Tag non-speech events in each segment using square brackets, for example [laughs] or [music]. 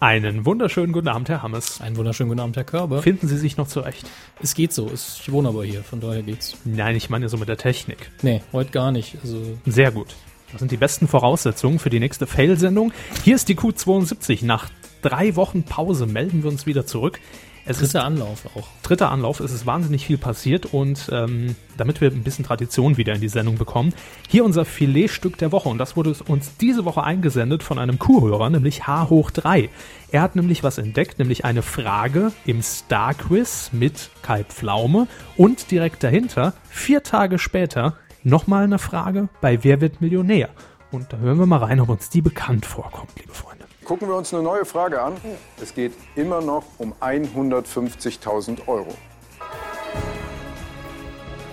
Einen wunderschönen guten Abend, Herr Hammes. Einen wunderschönen guten Abend, Herr Körber. Finden Sie sich noch zurecht? Es geht so. Ich wohne aber hier, von daher geht's. Nein, ich meine so mit der Technik. Nee, heute gar nicht. Also, Sehr gut. Das sind die besten Voraussetzungen für die nächste Fail-Sendung. Hier ist die Q72. Nach drei Wochen Pause melden wir uns wieder zurück. Es ist dritter Anlauf auch. dritter Anlauf, es ist wahnsinnig viel passiert und ähm, damit wir ein bisschen Tradition wieder in die Sendung bekommen, hier unser Filetstück der Woche und das wurde uns diese Woche eingesendet von einem Kuhhörer, nämlich H hoch 3. Er hat nämlich was entdeckt, nämlich eine Frage im Star Quiz mit Kai Pflaume und direkt dahinter, vier Tage später, nochmal eine Frage bei Wer wird Millionär? Und da hören wir mal rein, ob uns die bekannt vorkommt, liebe Freunde. Gucken wir uns eine neue Frage an. Es geht immer noch um 150.000 Euro.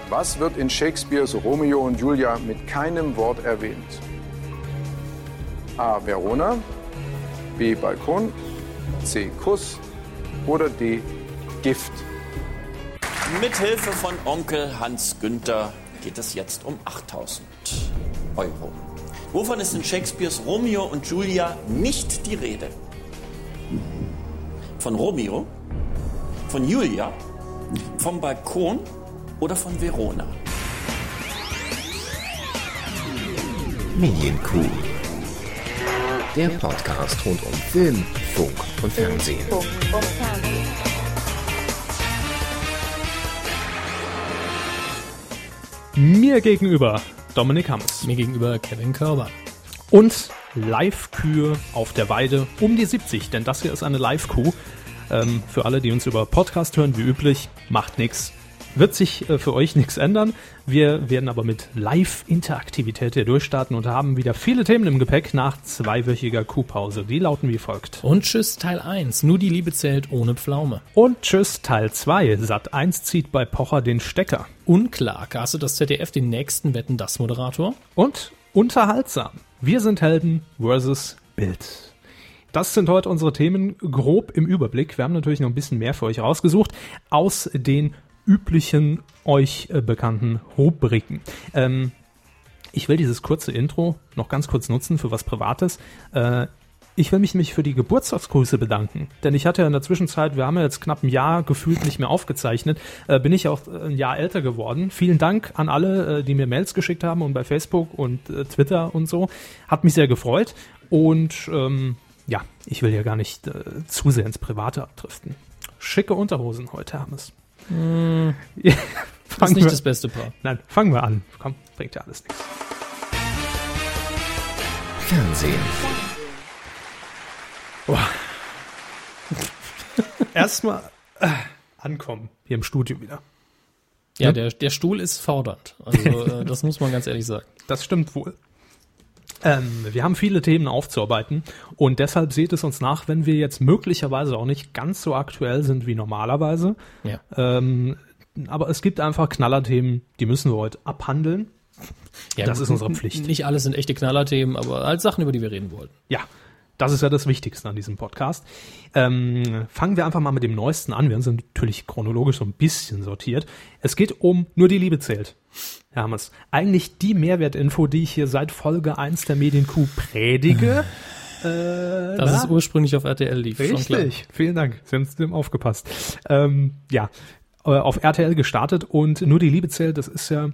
Was wird in Shakespeares Romeo und Julia mit keinem Wort erwähnt? A. Verona, B. Balkon, C. Kuss oder D. Gift. Mithilfe von Onkel Hans Günther geht es jetzt um 8000 Euro. Wovon ist in Shakespeares Romeo und Julia nicht die Rede? Von Romeo? Von Julia? Vom Balkon oder von Verona? Medienkuh. Der Podcast rund um Film, Funk und Fernsehen. Mir gegenüber Dominik Hammes. Mir gegenüber Kevin Körber. Und Live-Kühe auf der Weide um die 70, denn das hier ist eine Live-Kuh. Ähm, für alle, die uns über Podcast hören, wie üblich, macht nichts. Wird sich äh, für euch nichts ändern. Wir werden aber mit Live-Interaktivität hier durchstarten und haben wieder viele Themen im Gepäck nach zweiwöchiger Kuhpause. Die lauten wie folgt. Und tschüss, Teil 1. Nur die Liebe zählt ohne Pflaume. Und tschüss, Teil 2. Sat 1 zieht bei Pocher den Stecker. Unklar, castet das ZDF den nächsten Wetten das Moderator? und unterhaltsam. Wir sind Helden versus Bild. Das sind heute unsere Themen grob im Überblick. Wir haben natürlich noch ein bisschen mehr für euch rausgesucht aus den üblichen euch äh, bekannten Rubriken. Ähm, ich will dieses kurze Intro noch ganz kurz nutzen für was Privates. Äh, ich will mich nämlich für die Geburtstagsgrüße bedanken, denn ich hatte ja in der Zwischenzeit, wir haben ja jetzt knapp ein Jahr gefühlt nicht mehr aufgezeichnet, äh, bin ich auch ein Jahr älter geworden. Vielen Dank an alle, äh, die mir Mails geschickt haben und bei Facebook und äh, Twitter und so. Hat mich sehr gefreut und ähm, ja, ich will ja gar nicht äh, zu sehr ins Private abdriften. Schicke Unterhosen heute, Hermes. Das ist Fangen nicht wir- das beste Paar. Nein, fangen wir an. Komm, bringt ja alles nichts. Fernsehen. [laughs] Erstmal äh, ankommen hier im Studio wieder. Ja, der, der Stuhl ist fordernd. Also, äh, das muss man ganz ehrlich sagen. Das stimmt wohl. Ähm, wir haben viele Themen aufzuarbeiten und deshalb seht es uns nach, wenn wir jetzt möglicherweise auch nicht ganz so aktuell sind wie normalerweise. Ja. Ähm, aber es gibt einfach Knallerthemen, die müssen wir heute abhandeln. ja das ist unsere Pflicht. Nicht alles sind echte Knallerthemen, aber halt Sachen, über die wir reden wollten. Ja, das ist ja das Wichtigste an diesem Podcast. Ähm, fangen wir einfach mal mit dem Neuesten an. Wir sind natürlich chronologisch so ein bisschen sortiert. Es geht um Nur die Liebe zählt. Hermes, eigentlich die Mehrwertinfo, die ich hier seit Folge 1 der Medienkuh predige. Äh, Das ist ursprünglich auf RTL lief. Richtig, vielen Dank. Sie haben dem aufgepasst. Ähm, ja, äh, auf RTL gestartet und nur die Liebe zählt, das ist ja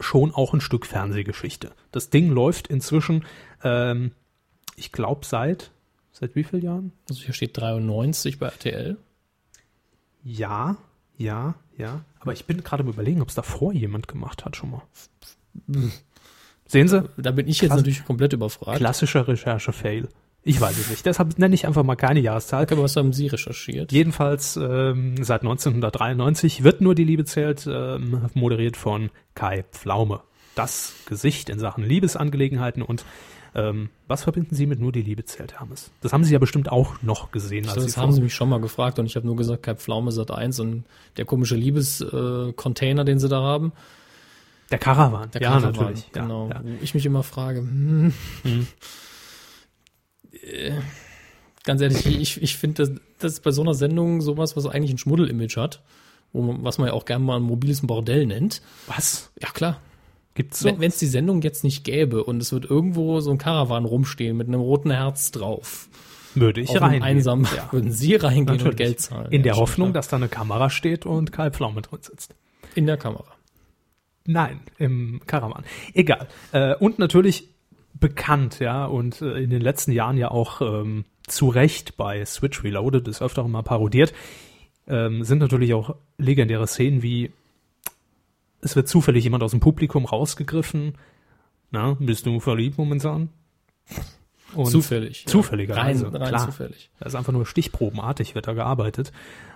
schon auch ein Stück Fernsehgeschichte. Das Ding läuft inzwischen, ähm, ich glaube, seit, seit wie vielen Jahren? Also hier steht 93 bei RTL. Ja, ja, ja. Aber ich bin gerade am überlegen, ob es davor jemand gemacht hat schon mal. Sehen Sie? Da bin ich jetzt Klasse- natürlich komplett überfragt. Klassischer Recherche-Fail. Ich weiß es nicht. Deshalb nenne ich einfach mal keine Jahreszahl. Aber was haben Sie recherchiert? Jedenfalls ähm, seit 1993 wird nur die Liebe zählt, ähm, moderiert von Kai Pflaume. Das Gesicht in Sachen Liebesangelegenheiten und ähm, was verbinden Sie mit nur die Liebe zählt, Hermes? Das haben Sie ja bestimmt auch noch gesehen. Als das Sie haben vor- Sie mich schon mal gefragt und ich habe nur gesagt, Kai Pflaume Sat 1 und der komische Liebescontainer, äh, Container, den Sie da haben. der Caravan. Der ja, Caravan, natürlich. Ja, Genau. Ja. Wo ich mich immer frage, hm, äh, ganz ehrlich, ich, ich finde, das, das ist bei so einer Sendung sowas, was eigentlich ein Schmuddel-Image hat, wo was man ja auch gerne mal ein mobiles Bordell nennt. Was? Ja, klar. Gibt's so? Wenn es die Sendung jetzt nicht gäbe und es wird irgendwo so ein Karawan rumstehen mit einem roten Herz drauf, Würde ich Auf reingehen. einsam Ja. [laughs] würden Sie reingehen und Natürlich. Geld zahlen. In der Ja, Hoffnung, schon dass da eine Kamera steht und Kai Pflaume drin sitzt. in der Kamera. Nein, im Karawan. Egal. Äh, und natürlich bekannt, ja, und äh, in den letzten Jahren ja auch ähm, zu Recht bei Switch Reloaded, ist öfter mal parodiert, ähm, sind natürlich auch legendäre Szenen wie es wird zufällig jemand aus dem Publikum rausgegriffen. Na, bist du verliebt momentan? Und zufällig. zufälligerweise, Rein, rein klar. zufällig. Das ist einfach nur stichprobenartig, wird da gearbeitet.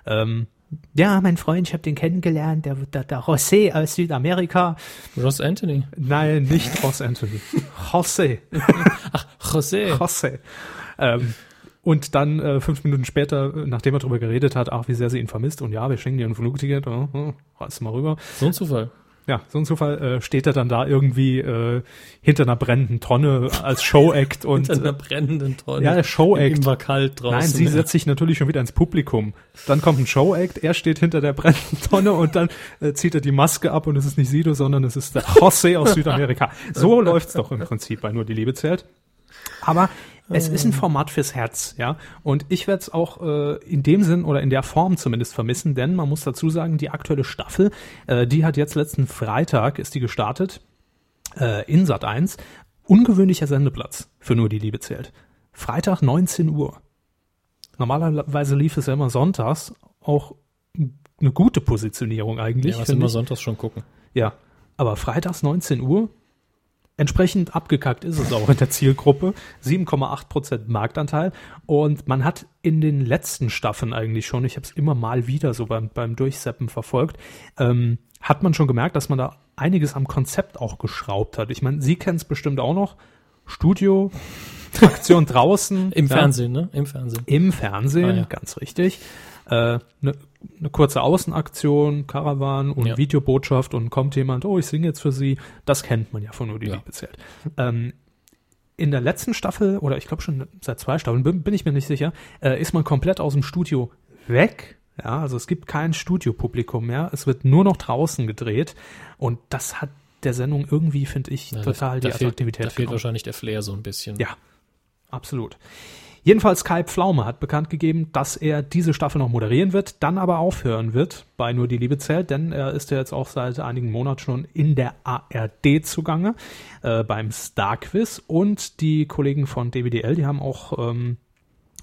Ähm, ja, mein Freund, ich habe den kennengelernt, der, der, der José aus Südamerika. Ross Anthony. Nein, nicht Ross Anthony. [laughs] José. José. José. Ähm, und dann äh, fünf Minuten später, äh, nachdem er darüber geredet hat, ach, wie sehr sie ihn vermisst und ja, wir schenken dir ein Flugticket, oh, oh, reiß mal rüber. So ein Zufall. Ja, so ein Zufall äh, steht er dann da irgendwie äh, hinter einer brennenden Tonne als Showact [laughs] und Mit einer äh, brennenden Tonne. Ja, der Showact. Ihm war kalt draußen. Nein, sie ja. setzt sich natürlich schon wieder ins Publikum. Dann kommt ein Showact, er steht hinter der brennenden Tonne und dann äh, zieht er die Maske ab und es ist nicht Sido, sondern es ist der José aus Südamerika. So [laughs] läuft's doch im Prinzip bei Nur die Liebe zählt. Aber es ist ein Format fürs Herz, ja. Und ich werde es auch äh, in dem Sinn oder in der Form zumindest vermissen, denn man muss dazu sagen, die aktuelle Staffel, äh, die hat jetzt letzten Freitag, ist die gestartet, äh, in Sat 1. Ungewöhnlicher Sendeplatz für Nur die Liebe zählt. Freitag 19 Uhr. Normalerweise lief es ja immer sonntags, auch eine gute Positionierung eigentlich. Ja, was immer ich. sonntags schon gucken. Ja, aber freitags 19 Uhr, entsprechend abgekackt ist es auch in der Zielgruppe, 7,8% Marktanteil und man hat in den letzten Staffeln eigentlich schon, ich habe es immer mal wieder so beim, beim Durchseppen verfolgt, ähm, hat man schon gemerkt, dass man da einiges am Konzept auch geschraubt hat. Ich meine, Sie kennen es bestimmt auch noch, Studio, Aktion draußen. [laughs] Im ja. Fernsehen, ne? Im Fernsehen. Im Fernsehen, Ah, ja. ganz richtig. Eine äh, ne, ne kurze Außenaktion, Caravan und Ja. Videobotschaft und kommt jemand, oh, ich singe jetzt für Sie. Das kennt man ja von nur die Ja. Liebe zählt. Ähm, in der letzten Staffel, oder ich glaube schon seit zwei Staffeln, bin, bin ich mir nicht sicher, äh, ist man komplett aus dem Studio weg. Ja, also es gibt kein Studiopublikum mehr. Es wird nur noch draußen gedreht. Und das hat der Sendung irgendwie, finde ich, Ja, total da, die da fehlt, Attraktivität Da fehlt wahrscheinlich der Flair so ein bisschen. Ja, absolut. Jedenfalls Kai Pflaume hat bekannt gegeben, dass er diese Staffel noch moderieren wird, dann aber aufhören wird bei Nur die Liebe zählt, denn er ist ja jetzt auch seit einigen Monaten schon in der ARD zugange, äh, beim Star Quiz. Und die Kollegen von DWDL, die haben auch ähm,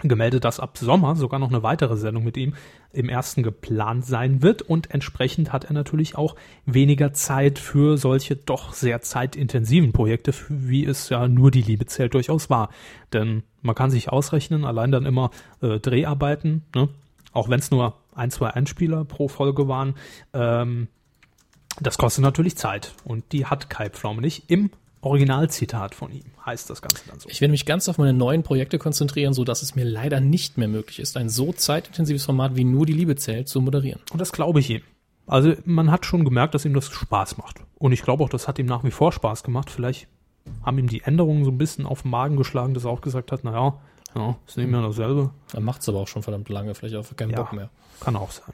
gemeldet, dass ab Sommer sogar noch eine weitere Sendung mit ihm im ersten geplant sein wird und entsprechend hat er natürlich auch weniger Zeit für solche doch sehr zeitintensiven Projekte, wie es ja nur die Liebe zählt durchaus war. Denn man kann sich ausrechnen, allein dann immer äh, Dreharbeiten, ne? auch wenn es nur ein, zwei Einspieler pro Folge waren, ähm, das kostet natürlich Zeit und die hat Kai Pflaume nicht. Im Originalzitat von ihm heißt das Ganze dann so. Ich werde mich ganz auf meine neuen Projekte konzentrieren, so dass es mir leider nicht mehr möglich ist, ein so zeitintensives Format wie nur die Liebe zählt zu moderieren. Und das glaube ich ihm. Also man hat schon gemerkt, dass ihm das Spaß macht. Und ich glaube auch, das hat ihm nach wie vor Spaß gemacht. Vielleicht haben ihm die Änderungen so ein bisschen auf den Magen geschlagen, dass er auch gesagt hat, naja, ja, ist nicht mehr dasselbe. Dann macht es aber auch schon verdammt lange, vielleicht auch keinen Ja. Bock mehr. Kann auch sein.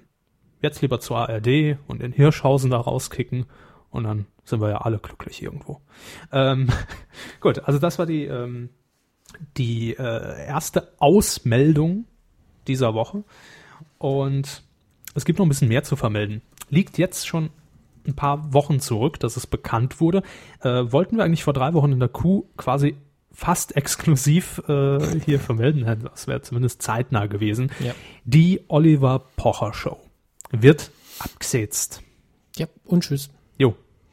Jetzt lieber zur ARD und in Hirschhausen da rauskicken und dann sind wir ja alle glücklich irgendwo. Ähm, [laughs] gut, also das war die, ähm, die äh, erste Ausmeldung dieser Woche. Und es gibt noch ein bisschen mehr zu vermelden. Liegt jetzt schon ein paar Wochen zurück, dass es bekannt wurde. Äh, wollten wir eigentlich vor drei Wochen in der Kuh quasi fast exklusiv äh, hier vermelden. Das wäre zumindest zeitnah gewesen. Ja. Die Oliver Pocher Show wird abgesetzt. Ja, und tschüss.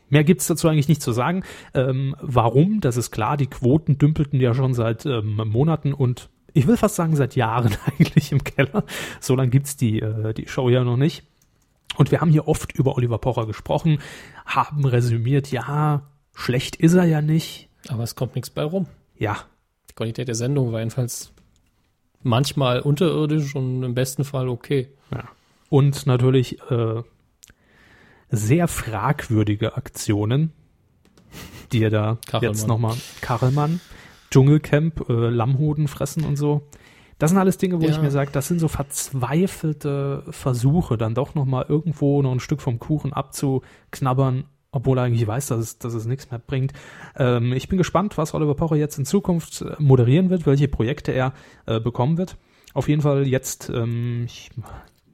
Mehr gibt's dazu eigentlich nicht zu sagen. Ähm, warum? Das ist klar, die Quoten dümpelten ja schon seit ähm, Monaten und ich will fast sagen seit Jahren [laughs] eigentlich im Keller. So lange gibt's die, äh, die Show ja noch nicht. Und wir haben hier oft über Oliver Pocher gesprochen, haben resümiert, ja, schlecht ist er ja nicht. Aber es kommt nichts bei rum. Ja, Die Qualität der Sendung war jedenfalls manchmal unterirdisch und im besten Fall okay. Ja. Und natürlich äh, sehr fragwürdige Aktionen, die er da Kachelmann. jetzt nochmal, Kachelmann, Dschungelcamp, äh, Lammhoden fressen und so. Das sind alles Dinge, wo Ja. ich mir sage, das sind so verzweifelte Versuche, dann doch nochmal irgendwo noch ein Stück vom Kuchen abzuknabbern, obwohl er eigentlich weiß, dass es, dass es nichts mehr bringt. Ähm, ich bin gespannt, was Oliver Pocher jetzt in Zukunft äh, moderieren wird, welche Projekte er äh, bekommen wird. Auf jeden Fall jetzt, ähm, ich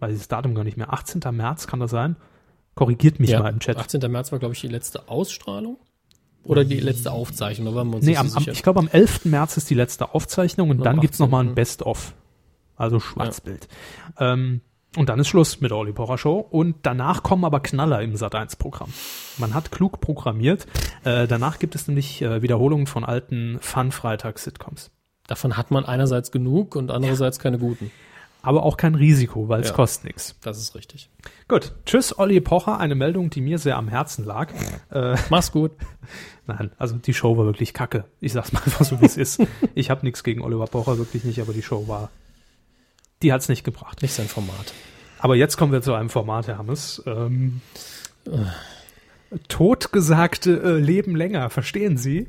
weiß das Datum gar nicht mehr, 18. März kann das sein? Korrigiert mich mal im Chat. 18. März war, glaube ich, die letzte Ausstrahlung. Oder die letzte Aufzeichnung, da waren wir uns Nee, am, sicher. ich glaube am 11. März ist die letzte Aufzeichnung und Und dann am gibt's noch mal 18.. ein Best-of. Also Schwarzbild. Ähm, und dann ist Schluss mit der Olli Pocher Show. Und danach kommen aber Knaller im Sat1-Programm. Man hat klug programmiert. Äh, danach gibt es nämlich äh, Wiederholungen von alten Fun-Freitags-Sitcoms. Davon hat man einerseits genug und andererseits keine guten. Aber auch kein Risiko, weil es Ja. kostet nichts. Das ist richtig. Gut. Tschüss, Olli Pocher. Eine Meldung, die mir sehr am Herzen lag. [laughs] Äh, Mach's gut. [laughs] Nein, also die Show war wirklich kacke. Ich sag's mal einfach [laughs] so, wie es ist. Ich habe nichts gegen Oliver Pocher, wirklich nicht, aber die Show war, die hat's nicht gebracht. Nicht sein Format. Aber jetzt kommen wir zu einem Format, Herr Hammes. Ähm, Totgesagte äh, leben länger, verstehen Sie?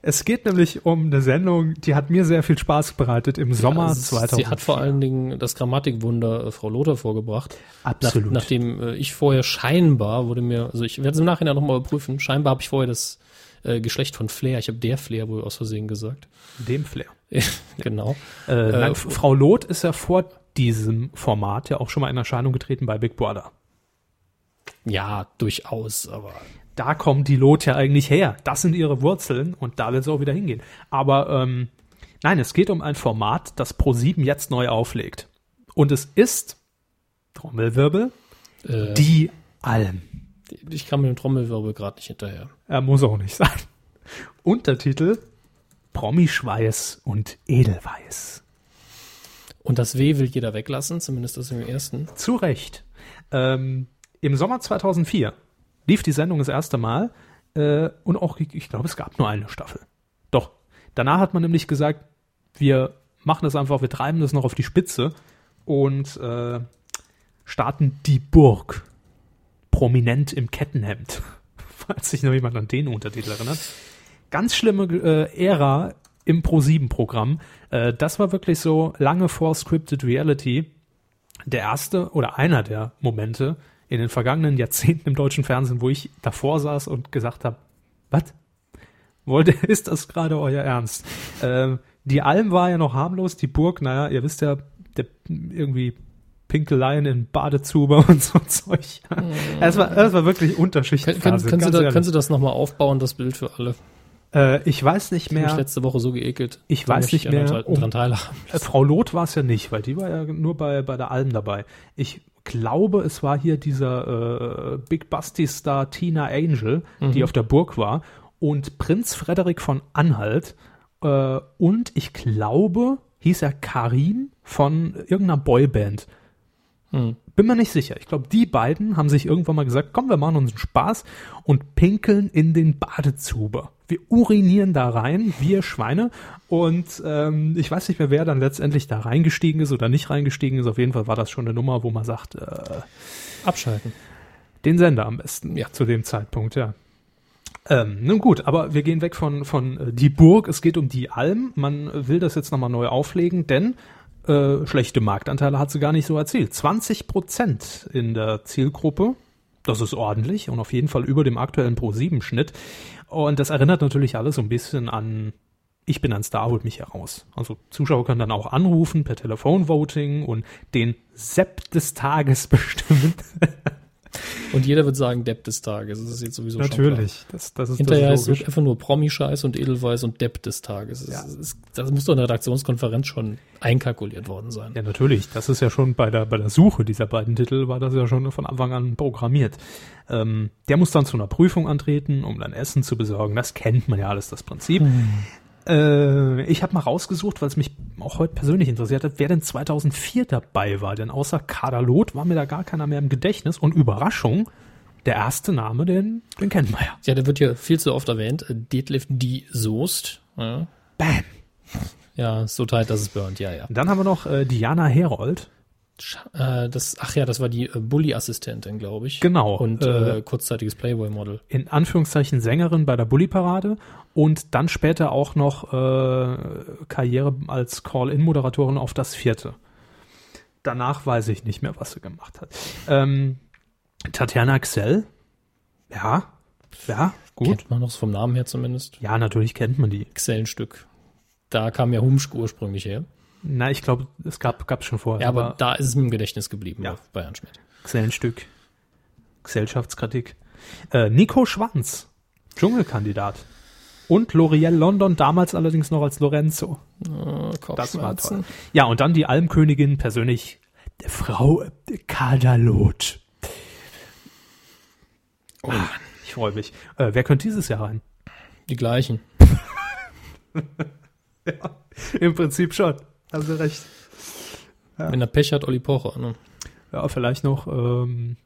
Es geht nämlich um eine Sendung, die hat mir sehr viel Spaß bereitet im Sommer Also, 2000. Sie hat vor allen Dingen das Grammatikwunder äh, Frau Lothar vorgebracht. Absolut. Nach, nachdem äh, ich vorher scheinbar wurde mir, also ich werde es im Nachhinein nochmal überprüfen, scheinbar habe ich vorher das äh, Geschlecht von Flair, ich habe der Flair wohl aus Versehen gesagt. dem Flair. [laughs] genau. Äh, nein, Frau Loth ist ja vor diesem Format ja auch schon mal in Erscheinung getreten bei Big Brother. Ja, durchaus, aber da kommt die Lot ja eigentlich her. Das sind ihre Wurzeln und da wird es auch wieder hingehen. Aber ähm, nein, es geht um ein Format, das Pro7 jetzt neu auflegt. Und es ist, Trommelwirbel, äh, die Alm. ich kam mit dem Trommelwirbel gerade nicht hinterher. Er muss auch nicht sein. Untertitel Promischweiß und Edelweiß. Und das W will jeder weglassen, zumindest das im ersten. Zu Recht. Ähm, Im Sommer 2004 lief die Sendung das erste Mal äh, und auch, ich, glaube, es gab nur eine Staffel. Doch. Danach hat man nämlich gesagt, wir machen das einfach, wir treiben das noch auf die Spitze und äh, starten die Burg. Prominent im Kettenhemd. [laughs] Falls sich noch jemand an den Untertitel erinnert. Ganz schlimme äh, Ära im Pro-7-Programm. Äh, das war wirklich so lange vor Scripted Reality der erste oder einer der Momente in den vergangenen Jahrzehnten im deutschen Fernsehen, wo ich davor saß und gesagt habe, was? Wollte, [laughs] ist das gerade euer Ernst? Ähm, die Alm war ja noch harmlos, die Burg, naja, ihr wisst ja, der, irgendwie Pinkeleien in Badezube [laughs] und so Zeug. Es war, es war wirklich Kann, Unterschicht. kann, kannst, du da, kannst du das nochmal aufbauen, das Bild für alle? äh, ich weiß nicht Ich habe mich mehr, letzte Woche so geekelt. Ich Da weiß nicht mehr, Dran, um- dran teilhaben. Äh, Frau Loth war es ja nicht, weil die war ja nur bei, bei der Alm dabei. Ich glaube, es war hier dieser äh, Big Busty Star Tina Angel, die auf der Burg war, und Prinz Frederik von Anhalt. Äh, und ich glaube, hieß er Karim von irgendeiner Boyband. Bin mir nicht sicher. Ich glaube, die beiden haben sich irgendwann mal gesagt, komm, wir machen uns einen Spaß und pinkeln in den Badezuber. Wir urinieren da rein, wir Schweine. Und ähm, ich weiß nicht mehr, wer dann letztendlich da reingestiegen ist oder nicht reingestiegen ist. Auf jeden Fall war das schon eine Nummer, wo man sagt, äh, Abschalten. den Sender am besten Ja. zu dem Zeitpunkt, ja. Ähm, nun gut, aber wir gehen weg von, von äh, die Burg, es geht um die Alm. Man will das jetzt nochmal neu auflegen, denn äh, schlechte Marktanteile hat sie gar nicht so erzielt. 20 Prozent in der Zielgruppe, das ist ordentlich und auf jeden Fall über dem aktuellen Pro-7-Schnitt. Und das erinnert natürlich alles so ein bisschen an ich bin ein Star, holt mich heraus. Also Zuschauer können dann auch anrufen per Telefonvoting und den Sepp des Tages [laughs] bestimmen. Und jeder wird sagen, Depp des Tages. Das ist jetzt sowieso schon Natürlich. Das, das ist. Hinterher das ist einfach nur Promi-Scheiß und Edelweiß und Depp des Tages. Das, Ja. ist, das muss doch in der Redaktionskonferenz schon einkalkuliert worden sein. Ja, natürlich. Das ist ja schon bei der, bei der Suche dieser beiden Titel war das ja schon von Anfang an programmiert. Ähm, der muss dann zu einer Prüfung antreten, um dann Essen zu besorgen. Das kennt man ja alles, das Prinzip. Äh, ich habe mal rausgesucht, weil es mich auch heute persönlich interessiert hat, wer denn 2004 dabei war. Denn außer Kaderlot war mir da gar keiner mehr im Gedächtnis. Und Überraschung, der erste Name, den, den kennen wir ja. Ja, der wird hier viel zu oft erwähnt. Äh, Detlef die Soest. Ja. Bam. ja, so tight, dass es burnt. Ja, ja. Dann haben wir noch äh, Diana Herold. Äh, das, ach ja, das war die äh, Bully-Assistentin, glaube ich. Genau. Und Äh, äh, kurzzeitiges Playboy-Model. in Anführungszeichen Sängerin bei der Bully-Parade und dann später auch noch äh, Karriere als Call-In-Moderatorin auf das vierte. Danach weiß ich nicht mehr, was sie gemacht hat. Ähm, Tatjana Xell, Ja, ja, gut. Kennt man noch vom Namen her zumindest. Ja, natürlich kennt man die. Xellenstück. Da kam ja Humsch ursprünglich her. Na, ich glaube, es gab gab's schon vorher. Ja, aber, da ist es mir im Gedächtnis geblieben Ja. bei Herrn Schmidt. Xellenstück, Gesellschaftskritik. Äh, Nico Schwanz, Dschungelkandidat. Und L'Oreal London, damals allerdings noch als Lorenzo. Äh, Das war toll. Ja, und dann die Almkönigin persönlich, der Frau Kadalot. Oh, ich freue mich. Äh, wer könnte dieses Jahr rein? Die gleichen. [laughs] Im Prinzip schon. Haben Sie recht. Wenn er Pech hat, Olli Pocher. Ne? Ja, vielleicht noch, ähm,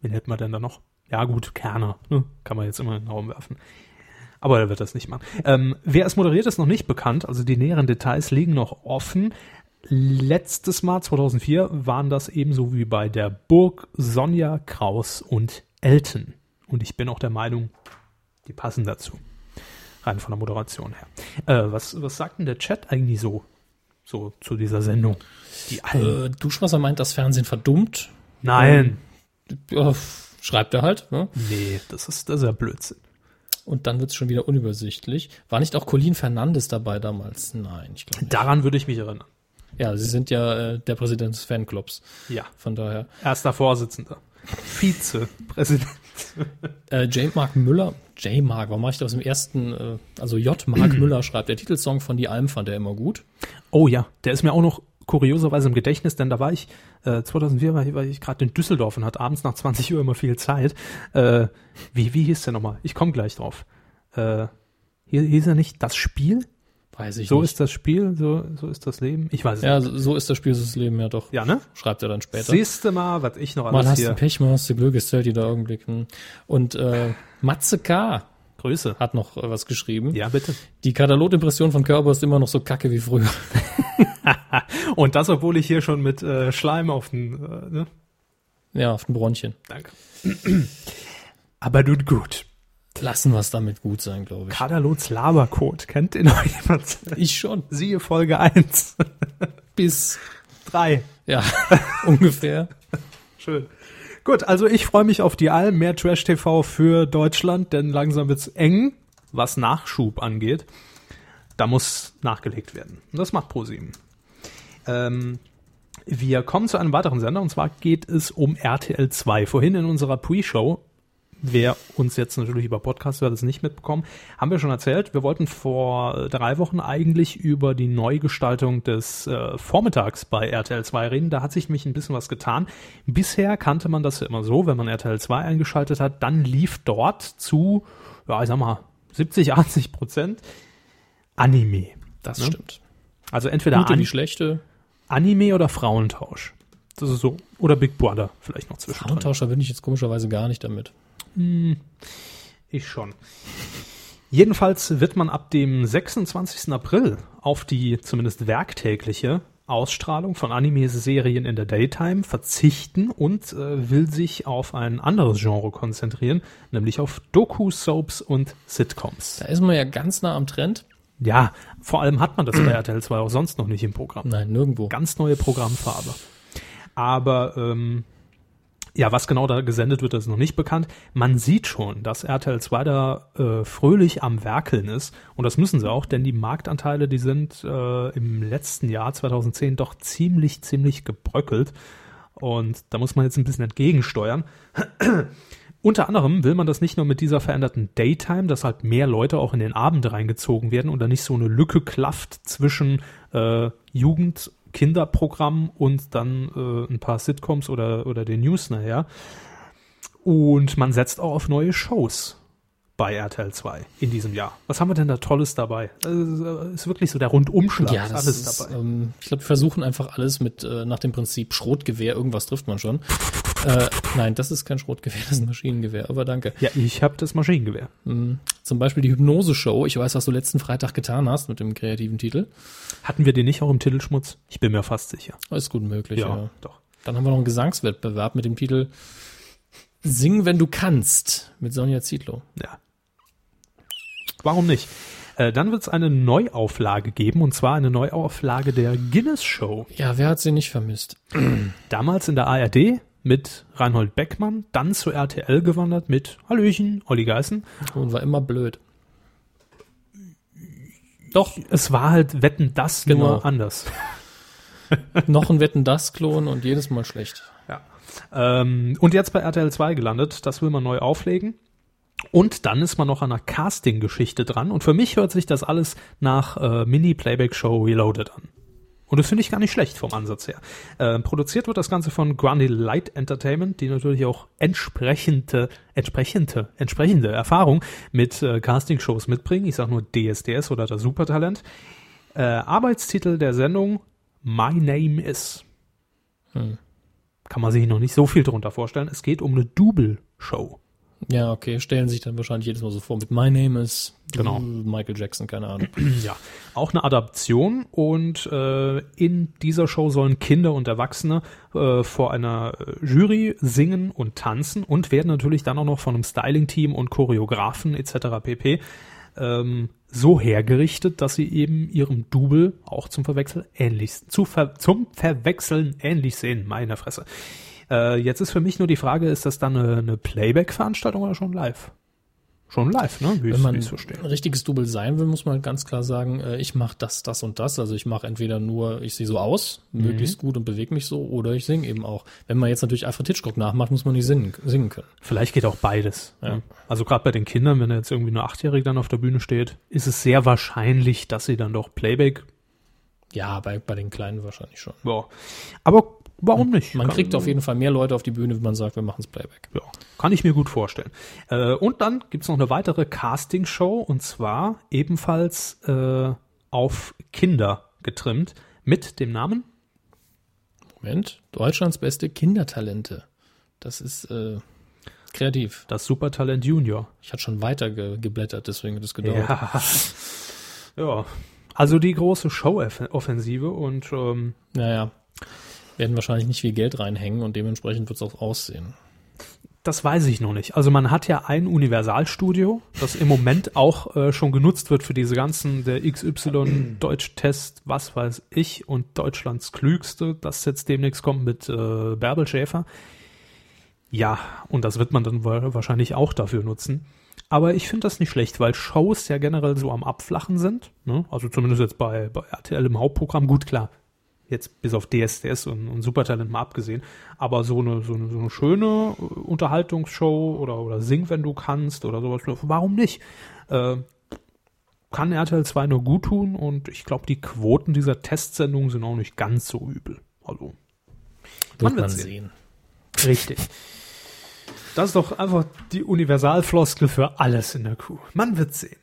wen hätten wir denn da noch? Ja, gut, Kerner, ne? kann man jetzt immer in den Raum werfen. Aber er wird das nicht machen. Ähm, wer es moderiert, ist noch nicht bekannt, also die näheren Details liegen noch offen. Letztes Mal, 2004, waren das ebenso wie bei der Burg Sonja, Kraus und Elton. Und ich bin auch der Meinung, die passen dazu. Rein von der Moderation her. Äh, was, was sagt denn der Chat eigentlich so? So zu dieser Sendung? Die. Äh, Duschwasser meint, das Fernsehen verdummt. Nein. Ja, schreibt er halt. Ne? Nee, das ist, das ist ja Blödsinn. Und dann wird es schon wieder unübersichtlich. War nicht auch Colin Fernandes dabei damals? Nein, ich glaube. Daran würde ich mich erinnern. Ja, sie sind ja äh, der Präsident des Fanclubs. Ja. Von daher. Erster Vorsitzender. Vizepräsident. Äh, J. Mark Müller. J. Mark, warum mache ich das im ersten? Äh, also J. Mark [clears throat] Müller schreibt. Der Titelsong von Die Alm fand er immer gut. Oh ja, der ist mir auch noch kurioserweise im Gedächtnis, denn da war ich, äh, 2004 war ich, war ich gerade in Düsseldorf und hatte abends nach 20 Uhr immer viel Zeit. Äh, wie, wie hieß der nochmal? Ich komme gleich drauf. Äh, hier hieß er nicht das Spiel? Weiß ich So nicht. ist das Spiel, so, so ist das Leben. Ich weiß es ja, nicht. so so ist das Spiel, so ist das Leben ja doch. Ja, ne? Schreibt er dann später. Siehste mal, was ich noch mal alles hast hier. du Pech, mal hast du Glück, es zählt jeder Augenblick. Und äh, Matze K. Grüße. hat noch äh, was geschrieben. Ja, bitte. Die Katalog-Impression von Körper ist immer noch so kacke wie früher. [laughs] Und das, obwohl ich hier schon mit äh, Schleim auf den, äh, ne? ja, auf den Bronchien. Danke. [clears throat] Aber tut gut. Lassen wir es damit gut sein, glaube ich. Kadalots Labercode. Kennt ihr [laughs] noch jemand? Ich schon. Siehe Folge 1. [laughs] Bis, 3. ja, [laughs] ungefähr. Schön. Gut, also ich freue mich auf die Alm, mehr Trash-TV für Deutschland, denn langsam wird's eng, was Nachschub angeht. Da muss nachgelegt werden. Und das macht ProSieben. Ähm, wir kommen zu einem weiteren Sender, und zwar geht es um RTL 2. Vorhin in unserer Pre-Show, wer uns jetzt natürlich über Podcast hört, es nicht mitbekommen, haben wir schon erzählt, wir wollten vor drei Wochen eigentlich über die Neugestaltung des äh, Vormittags bei RTL 2 reden. Da hat sich nämlich ein bisschen was getan. Bisher kannte man das ja immer so, wenn man RTL 2 eingeschaltet hat, dann lief dort zu, ja, ich sag mal, 70, 80 Prozent Anime. Das Ne? stimmt. Also entweder Gute An wie schlechte. Anime oder Frauentausch. Das ist so. Oder Big Brother vielleicht noch zwischendrin. Frauentauscher bin ich jetzt komischerweise gar nicht damit. Ich schon. Jedenfalls wird man ab dem 26. April auf die zumindest werktägliche Ausstrahlung von Anime-Serien in der Daytime verzichten und äh, will sich auf ein anderes Genre konzentrieren, nämlich auf Doku-Soaps und Sitcoms. Da ist man ja ganz nah am Trend. Ja, vor allem hat man das bei RTL 2 auch sonst noch nicht im Programm. Nein, nirgendwo. Ganz neue Programmfarbe. Aber ähm, ja, was genau da gesendet wird, ist noch nicht bekannt. Man sieht schon, dass RTL 2 da äh, fröhlich am Werkeln ist. Und das müssen sie auch, denn die Marktanteile, die sind äh, im letzten Jahr 2010 doch ziemlich, ziemlich gebröckelt. Und da muss man jetzt ein bisschen entgegensteuern. [clears throat] Unter anderem will man das nicht nur mit dieser veränderten Daytime, dass halt mehr Leute auch in den Abend reingezogen werden und da nicht so eine Lücke klafft zwischen äh, Jugend, Kinderprogramm und dann äh, ein paar Sitcoms oder, oder den News nachher. Und man setzt auch auf neue Shows bei RTL 2 in diesem Jahr. Was haben wir denn da Tolles dabei? Also, ist wirklich so der Rundumschlag. Ja, ist das alles ist, dabei. ähm, ich glaube, wir versuchen einfach alles mit äh, nach dem Prinzip Schrotgewehr, irgendwas trifft man schon. Äh, nein, das ist kein Schrotgewehr, das ist ein Maschinengewehr, aber danke. Ja, ich habe das Maschinengewehr. Zum Beispiel die Hypnose-Show. Ich weiß, was du letzten Freitag getan hast mit dem kreativen Titel. Hatten wir den nicht auch im Titelschmutz? Ich bin mir fast sicher. Ist gut möglich, ja. doch. Dann haben wir noch einen Gesangswettbewerb mit dem Titel Sing, wenn du kannst mit Sonja Zietlow. Ja. Warum nicht? Äh, dann wird es eine Neuauflage geben, und zwar eine Neuauflage der Guinness Show. Ja, wer hat sie nicht vermisst? Damals in der ARD, mit Reinhold Beckmann, dann zu RTL gewandert mit Hallöchen, Olli Geißen. Und war immer blöd. Doch, Es war halt Wetten das Genau. nur anders. [laughs] noch ein Wetten das Klon und jedes Mal schlecht. Ja. Ähm, und jetzt bei RTL 2 gelandet, das will man neu auflegen. Und dann ist man noch an einer Casting-Geschichte dran. Und für mich hört sich das alles nach äh, Mini-Playback-Show Reloaded an. Und das finde ich gar nicht schlecht vom Ansatz her. Ähm, produziert wird das Ganze von Grundy Light Entertainment, die natürlich auch entsprechende, entsprechende, entsprechende Erfahrung mit äh, Casting-Shows mitbringen. Ich sage nur DSDS oder das Supertalent. Äh, Arbeitstitel der Sendung My Name Is kann man sich noch nicht so viel drunter vorstellen. Es geht um eine Double-Show. Ja, okay, stellen sich dann wahrscheinlich jedes Mal so vor mit My Name is Genau. Michael Jackson, keine Ahnung. [clears throat] Ja, auch eine Adaption und äh, in dieser Show sollen Kinder und Erwachsene äh, vor einer äh, Jury singen und tanzen und werden natürlich dann auch noch von einem Styling-Team und Choreografen etc. pp. Ähm, so hergerichtet, dass sie eben ihrem Double auch zum Verwechseln ähnlich, zu ver zum Verwechseln ähnlich sehen. Meine Fresse. Äh, jetzt ist für mich nur die Frage, ist das dann eine, eine Playback-Veranstaltung oder schon live? Schon live, ne? Wie Wenn man ein richtiges Double sein will, muss man ganz klar sagen, äh, ich mache das, das und das. Also ich mache entweder nur, ich sehe so aus, Mhm. möglichst gut und bewege mich so, oder ich singe eben auch. Wenn man jetzt natürlich Alfred Hitchcock nachmacht, muss man nicht singen, singen können. Vielleicht geht auch beides. Ja. ne? Also gerade bei den Kindern, wenn jetzt irgendwie nur Achtjährige dann auf der Bühne steht, ist es sehr wahrscheinlich, dass sie dann doch Playback. Ja, bei, bei den Kleinen wahrscheinlich schon. Ja. Aber warum nicht? Man Kann- kriegt auf jeden Fall mehr Leute auf die Bühne, wenn man sagt, wir machen's Playback. Ja, kann ich mir gut vorstellen. Äh, und dann gibt's noch eine weitere Casting-Show und zwar ebenfalls äh, auf Kinder getrimmt mit dem Namen. Moment, Deutschlands beste Kindertalente. Das ist äh, kreativ. Das Supertalent Junior. Ich hatte schon weiter ge geblättert, deswegen hat es gedauert. Ja. ja. Also die große Show-Offensive und ähm, Naja, werden wahrscheinlich nicht viel Geld reinhängen und dementsprechend wird's auch aussehen. Das weiß ich noch nicht. Also man hat ja ein Universalstudio, das im Moment auch äh, schon genutzt wird für diese ganzen, der XY [clears throat] Deutsch-Test, was weiß ich, und Deutschlands Klügste, das jetzt demnächst kommt mit äh, Bärbel Schäfer. Ja, und das wird man dann wa- wahrscheinlich auch dafür nutzen. Aber ich finde das nicht schlecht, weil Shows ja generell so am Abflachen sind. Ne? Also zumindest jetzt bei, bei RTL im Hauptprogramm. Gut, klar, jetzt bis auf DSDS und, und Supertalent mal abgesehen, aber so eine, so eine, so eine schöne äh, Unterhaltungsshow oder, oder Sing, wenn du kannst oder sowas, warum nicht? Äh, kann RTL 2 nur gut tun und ich glaube, die Quoten dieser Testsendungen sind auch nicht ganz so übel. Also, Wird Man wird man sehen. sehen. richtig. Das ist doch einfach die Universalfloskel für alles in der Kuh. Man wird sehen.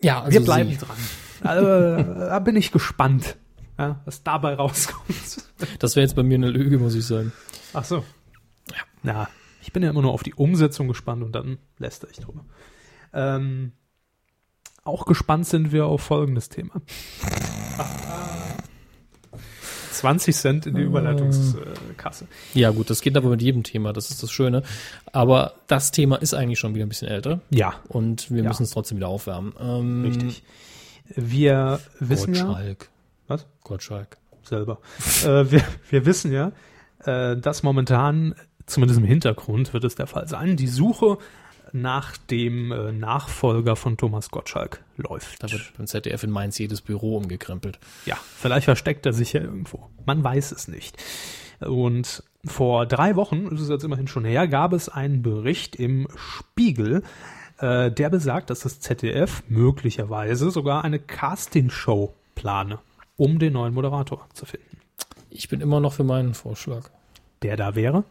Ja, also Wir bleiben sie- dran. Also, [laughs] da bin ich gespannt, ja, was dabei rauskommt. [laughs] Das wäre jetzt bei mir eine Lüge, muss ich sagen. Ach so. Ja. Na, ich bin ja immer nur auf die Umsetzung gespannt und dann lässt ich drüber. Ähm, auch gespannt sind wir auf folgendes Thema. [laughs] 20 Cent in die Überleitungskasse. Ja, gut, das geht aber mit jedem Thema, das ist das Schöne. Aber das Thema ist eigentlich schon wieder ein bisschen älter Ja, und wir Ja. müssen es trotzdem wieder aufwärmen. Ähm, richtig. Wir wissen ja, Gottschalk. Was? Gottschalk. Selber. [laughs] äh, wir, wir wissen ja, äh, dass momentan, zumindest im Hintergrund wird es der Fall sein, die Suche nach dem äh, Nachfolger von Thomas Gottschalk läuft. Da wird beim ZDF in Mainz jedes Büro umgekrempelt. Ja, vielleicht versteckt er sich ja irgendwo. Man weiß es nicht. Und vor drei Wochen, ist es jetzt immerhin schon her, gab es einen Bericht im Spiegel, äh, der besagt, dass das ZDF möglicherweise sogar eine Castingshow plane, um den neuen Moderator zu finden. Ich bin immer noch für meinen Vorschlag. Der da wäre?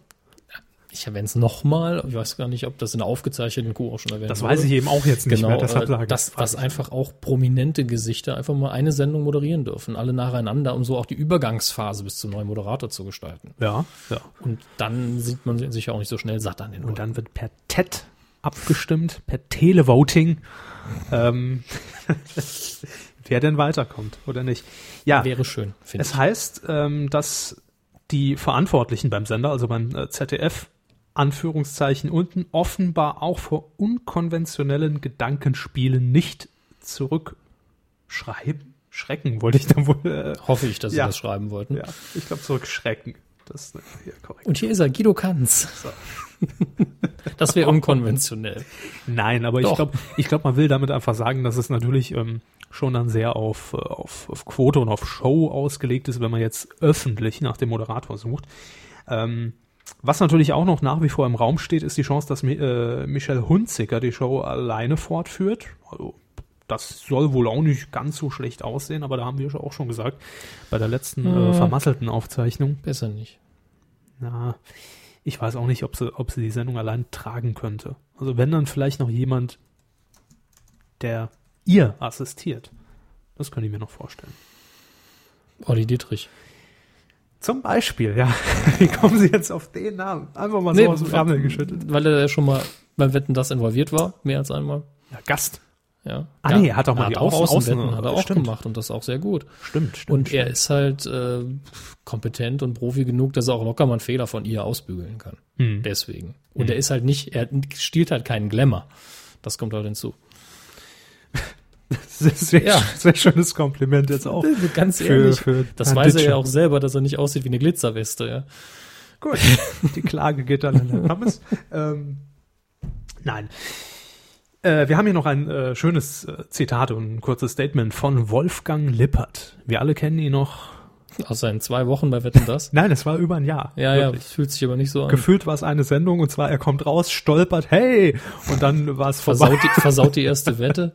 Ich erwähne es nochmal. Ich weiß gar nicht, ob das in der aufgezeichneten Kuh auch schon erwähnt Das wurde. weiß ich eben auch jetzt nicht Genau, mehr, deshalb äh, sage dass, dass einfach auch prominente Gesichter einfach mal eine Sendung moderieren dürfen, alle nacheinander, um so auch die Übergangsphase bis zum neuen Moderator zu gestalten. Ja, ja. Und dann sieht man sich ja auch nicht so schnell satt an den Und Ohren. dann wird per TED abgestimmt, per Televoting, ähm, [laughs] [laughs] wer denn weiterkommt oder nicht. Ja, Wäre schön, finde Es heißt, ähm, dass die Verantwortlichen beim Sender, also beim äh, ZDF, Anführungszeichen unten, offenbar auch vor unkonventionellen Gedankenspielen nicht zurückschreiben. Schrecken wollte ich dann wohl. Äh, ich. Hoffe ich, dass Ja. Sie das schreiben wollten. ja, ich glaube zurückschrecken. das ist hier korrekt. Und hier ist er, Guido Kanz. [laughs] das wäre unkonventionell. [laughs] Nein, aber ich Doch. glaube, ich glaube, man will damit einfach sagen, dass es natürlich ähm, schon dann sehr auf, äh, auf, auf Quote und auf Show ausgelegt ist, wenn man jetzt öffentlich nach dem Moderator sucht. Ähm, was natürlich auch noch nach wie vor im Raum steht, ist die Chance, dass äh, Michelle Hunziker die Show alleine fortführt. Also das soll wohl auch nicht ganz so schlecht aussehen, aber da haben wir auch schon gesagt, bei der letzten äh, Ja. vermasselten Aufzeichnung, Besser nicht. na, ich weiß auch nicht, ob sie, ob sie die Sendung allein tragen könnte. Also wenn dann vielleicht noch jemand, der ihr assistiert. Das könnte ich mir noch vorstellen. Olli Dietrich. Zum Beispiel, ja. [laughs] Wie kommen Sie jetzt auf den Namen? Einfach mal so Nee, aus dem Ärmel geschüttelt. Weil er ja schon mal beim Wetten das involviert war, mehr als einmal. Ja, Gast. Ja. Ah, ja. nee, er hat auch mal die Außen- Außenwetten Außen- hat er auch stimmt. gemacht und das auch sehr gut. Stimmt, stimmt. Und er stimmt. ist halt äh, kompetent und Profi genug, dass er auch locker mal einen Fehler von ihr ausbügeln kann. Hm. Deswegen. Und er ist halt nicht, er stiehlt halt keinen Glamour. Das kommt halt hinzu. Das ist sehr, Ja. sehr schönes Kompliment jetzt auch. Ganz Für- ehrlich. für das weiß er ja auch selber, dass er nicht aussieht wie eine Glitzerweste, ja. Gut. Die Klage geht dann an Herrn Hammes. ähm, nein. Äh, wir haben hier noch ein äh, schönes äh, Zitat und ein kurzes Statement von Wolfgang Lippert. Wir alle kennen ihn noch. Aus seinen zwei Wochen bei Wetten das. [laughs] Nein, es war über ein Jahr. Ja, ja, Wirklich. fühlt sich aber nicht so an. Gefühlt war es eine Sendung und zwar er kommt raus, stolpert, hey, und dann war es vorbei. Versaut die, [laughs] versaut die erste Wette.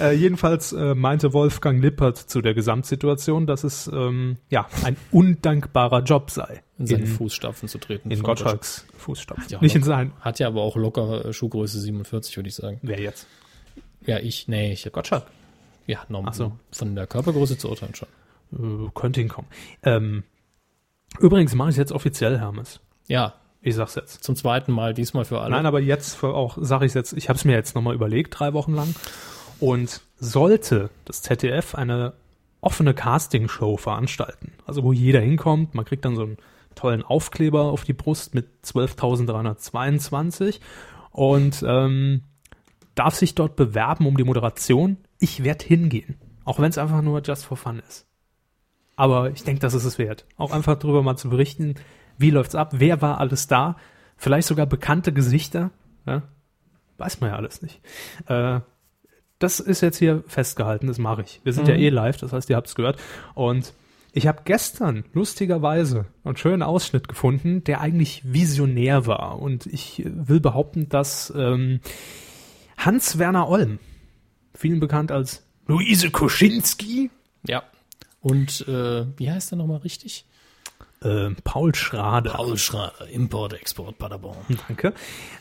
Äh, jedenfalls meinte Wolfgang Lippert zu der Gesamtsituation, dass es ähm, ja ein undankbarer Job sei. In seine Fußstapfen zu treten. in Gottschalks Fußstapfen. Ja, Nicht in locker. sein. Hat ja aber auch locker äh, Schuhgröße 47, würde ich sagen. Wer jetzt? Ja, ich, nee, ich, Gottschalk. ja, normal. So. Von der Körpergröße zu urteilen schon. Äh, könnte hinkommen. Ähm, übrigens mache ich jetzt offiziell, Hermes. Ja, Ich sag's jetzt. zum zweiten Mal, diesmal für alle. Nein, aber jetzt für auch sage ich jetzt. Ich habe es mir jetzt nochmal überlegt, drei Wochen lang. Und sollte das ZDF eine offene Castingshow veranstalten, also wo jeder hinkommt, man kriegt dann so einen tollen Aufkleber auf die Brust mit 12.322 und ähm, darf sich dort bewerben um die Moderation. Ich werde hingehen, auch wenn es einfach nur just for fun ist. Aber ich denke, das ist es wert. Auch einfach drüber mal zu berichten, wie läuft's ab, wer war alles da, vielleicht sogar bekannte Gesichter, ja? weiß man ja alles nicht. Äh, das ist jetzt hier festgehalten, das mache ich. Wir sind ja eh live, das heißt, ihr habt es gehört. Und ich habe gestern lustigerweise einen schönen Ausschnitt gefunden, der eigentlich visionär war. Und ich äh, will behaupten, dass ähm, Hans-Werner Olm, vielen bekannt als Luise Koschinski, Ja. Und äh, wie heißt er nochmal richtig? äh, Paul Schrader, Paul Schrader, Import, Export, Paderborn. Danke.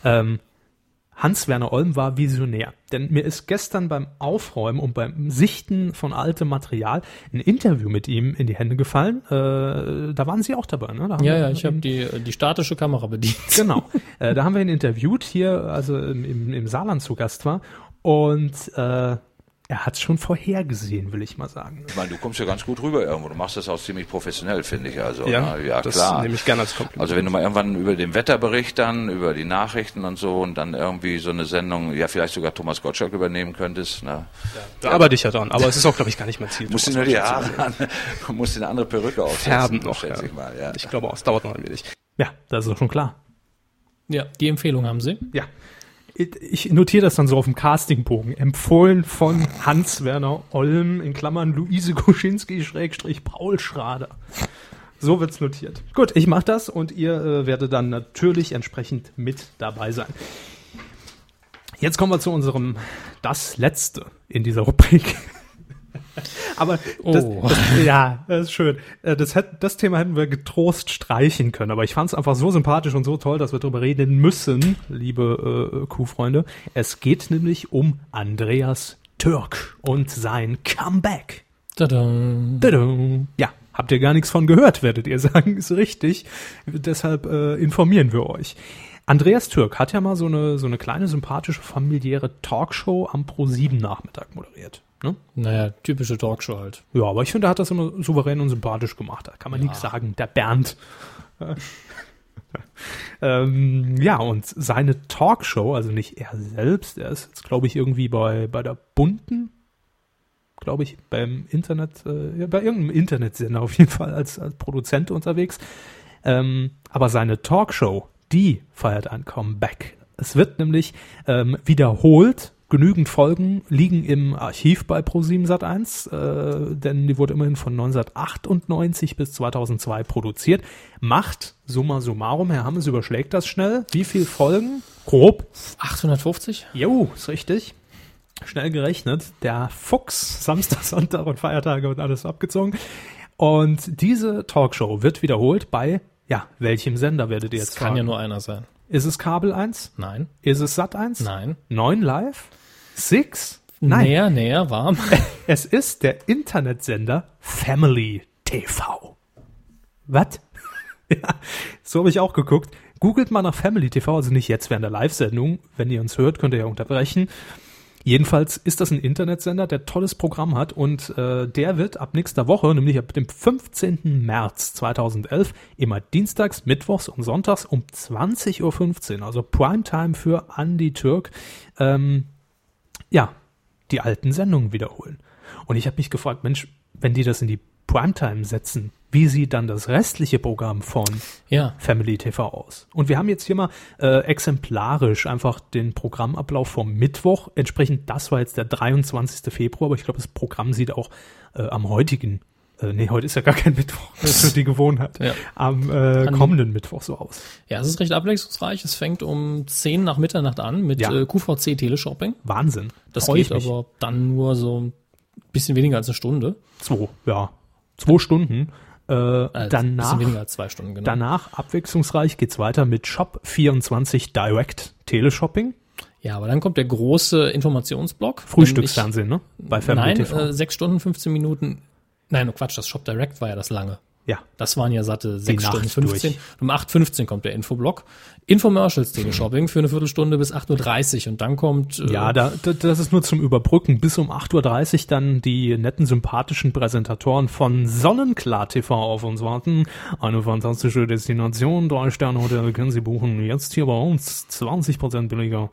Ähm, Hans-Werner Olm war visionär. Denn mir ist gestern beim Aufräumen und beim Sichten von altem Material ein Interview mit ihm in die Hände gefallen. Äh, da waren Sie auch dabei, ne? Ja, ja, ich habe die, die statische Kamera bedient. Genau. äh, da haben wir ihn interviewt hier, also im, im, im Saarland zu Gast war. Und äh, er hat es schon vorhergesehen, will ich mal sagen. Ich meine, du kommst ja ganz gut rüber irgendwo. Du machst das auch ziemlich professionell, finde ich. Also, Ja, na, ja das klar. nehme ich gerne als Kompliment. Also wenn du mal irgendwann über den Wetterbericht dann, über die Nachrichten und so und dann irgendwie so eine Sendung, ja vielleicht sogar Thomas Gottschalk übernehmen könntest, na, Da arbeite ich ja dran, aber es ist auch, glaube ich, gar nicht mein Ziel. musst du Thomas nur die Haare an, musst dir eine andere Perücke aufsetzen. Färben noch, schätze ja. ich mal, ja. Ich glaube auch, es dauert noch ein wenig. Ja, das ist doch schon klar. Ja, die Empfehlung haben sie. Ja. Ich notiere das dann so auf dem Castingbogen. Empfohlen von Hans-Werner Olm, in Klammern Luise Kuschinski, Schrägstrich Paul Schrader. So wird's notiert. Gut, ich mache das und ihr äh, werdet dann natürlich entsprechend mit dabei sein. Jetzt kommen wir zu unserem Das Letzte in dieser Rubrik. Aber das, Oh. das, ja, das ist schön. Äh, Das, hätt, das Thema hätten wir getrost streichen können, aber ich fand es einfach so sympathisch und so toll, dass wir darüber reden müssen, liebe äh, Kuhfreunde. Es geht nämlich um Andreas Türk und sein Comeback. Tada. Tadam. Ja, habt ihr gar nichts von gehört, werdet ihr sagen, ist richtig. Deshalb äh, informieren wir euch. Andreas Türk hat ja mal so eine, so eine kleine sympathische familiäre Talkshow am Pro7 Nachmittag moderiert. Ne? Naja, typische Talkshow halt. Ja, aber ich finde, er hat das immer souverän und sympathisch gemacht. Da kann man nichts sagen. Der Bernd. [laughs] ähm, ja, und seine Talkshow, also nicht er selbst, er ist jetzt, glaube ich, irgendwie bei, bei der Bunten, glaube ich, beim Internet, äh, ja, bei irgendeinem Internetsender auf jeden Fall als, als Produzent unterwegs. Ähm, aber seine Talkshow, die feiert ein Comeback. Es wird nämlich ähm, wiederholt. Genügend Folgen liegen im Archiv bei Pro7 Sat1, äh, denn die wurde immerhin von 1998 bis 2002 produziert. Macht, summa summarum, Herr Hammes überschlägt das schnell. Wie viel Folgen? Grob 850? Jo, ist richtig. Schnell gerechnet. Der Fuchs, Samstag, [laughs] Sonntag und Feiertage und alles abgezogen. Und diese Talkshow wird wiederholt bei, ja, welchem Sender werdet ihr Das jetzt kann ja fragen? nur einer sein. Ist es Kabel 1? Nein. Ist es Sat 1? Nein. 9 Live? Six? Nein. Näher, näher, warm. [laughs] Es ist der Internetsender Family TV. Was? [laughs] ja, so habe ich auch geguckt. Googelt mal nach Family TV, also nicht jetzt während der Live-Sendung. Wenn ihr uns hört, könnt ihr ja unterbrechen. Jedenfalls ist das ein Internetsender, der tolles Programm hat und äh, der wird ab nächster Woche, nämlich ab dem 15. März 2011, immer dienstags, mittwochs und sonntags um 20.15 Uhr, also Primetime für Andy Türk, ähm, ja, die alten Sendungen wiederholen. Und ich habe mich gefragt, Mensch, wenn die das in die Primetime setzen, wie sieht dann das restliche Programm von ja. Family TV aus? Und wir haben jetzt hier mal äh, exemplarisch einfach den Programmablauf vom Mittwoch. Entsprechend, das war jetzt der 23. Februar, aber ich glaube, das Programm sieht auch äh, am heutigen, äh, nee, heute ist ja gar kein Mittwoch, [laughs] das ist die Gewohnheit, Ja. am äh, kommenden Mittwoch so aus. Ja, es ist recht abwechslungsreich. Es fängt um 10 nach Mitternacht an mit Ja. äh, QVC Teleshopping. Wahnsinn. Das geht aber dann nur so ein bisschen weniger als eine Stunde. Zwei, ja. Zwei Stunden. Äh, Äh, Ein danach bisschen weniger als zwei Stunden, genau. Danach, abwechslungsreich, geht's weiter mit Shop 24 Direct Teleshopping. ja, aber dann kommt der große Informationsblock. Frühstücksfernsehen, ne? Bei Family Nein, TV. äh, sechs Stunden, 15 Minuten. Nein, oh Quatsch, das Shop Direct war ja das lange. Ja. Das waren ja satte sechs Nacht Stunden 15. durch. Um 8.15 kommt der Infoblock. Infomercials Teleshopping für eine Viertelstunde bis 8.30 Uhr. Und dann kommt äh, Ja, da, da, das ist nur zum Überbrücken. Bis um 8.30 Uhr dann die netten, sympathischen Präsentatoren von Sonnenklar TV auf uns warten. Eine fantastische Destination, drei Sterne Hotel können Sie buchen. Jetzt hier bei uns 20% billiger.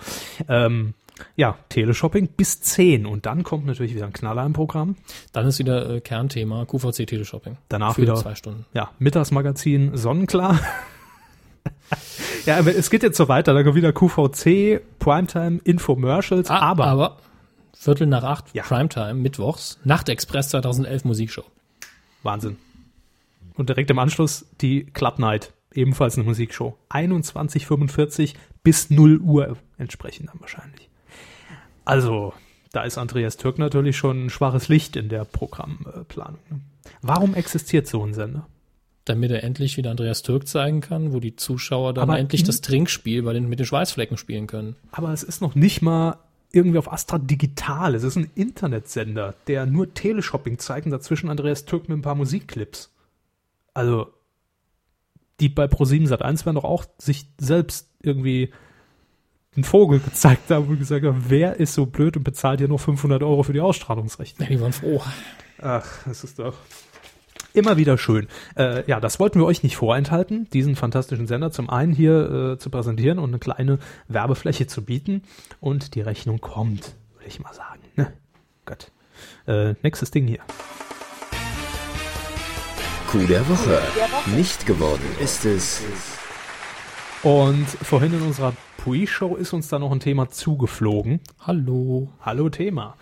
Ähm, ja, Teleshopping bis 10 und dann kommt natürlich wieder ein Knaller im Programm. dann ist wieder äh, Kernthema QVC Teleshopping. Danach für wieder zwei Stunden. ja, Mittagsmagazin Sonnenklar. [laughs] ja, aber es geht jetzt so weiter. Da kommt wieder QVC, Primetime, Infomercials, Ah, aber, aber Viertel nach acht, Ja. Primetime, Mittwochs, Nachtexpress 2011 Musikshow. Wahnsinn. Und direkt im Anschluss die Club Night, ebenfalls eine Musikshow. 21.45 bis 0 Uhr entsprechend dann wahrscheinlich. Also, da ist Andreas Türk natürlich schon ein schwaches Licht in der Programmplanung. ne? Warum existiert so ein Sender? Damit er endlich wieder Andreas Türk zeigen kann, wo die Zuschauer dann Aber endlich das Trinkspiel bei den, mit den Schweißflecken spielen können. Aber es ist noch nicht mal irgendwie auf Astra Digital. Es ist ein Internetsender, der nur Teleshopping zeigt und dazwischen Andreas Türk mit ein paar Musikclips. Also, die bei Pro7 Sat1 werden doch auch sich selbst irgendwie einen Vogel gezeigt haben und gesagt haben, wer ist so blöd und bezahlt hier nur 500 Euro für die Ausstrahlungsrechte? Ja, die waren froh. Ach, das ist doch immer wieder schön. Äh, ja, das wollten wir euch nicht vorenthalten, diesen fantastischen Sender zum einen hier äh, zu präsentieren und eine kleine Werbefläche zu bieten. Und die Rechnung kommt, würde ich mal sagen. Ne? Gott. Äh, nächstes Ding hier. Coup der Woche. Nicht geworden ist es. Und vorhin in unserer Pre-Show ist uns da noch ein Thema zugeflogen. Hallo. Hallo Thema.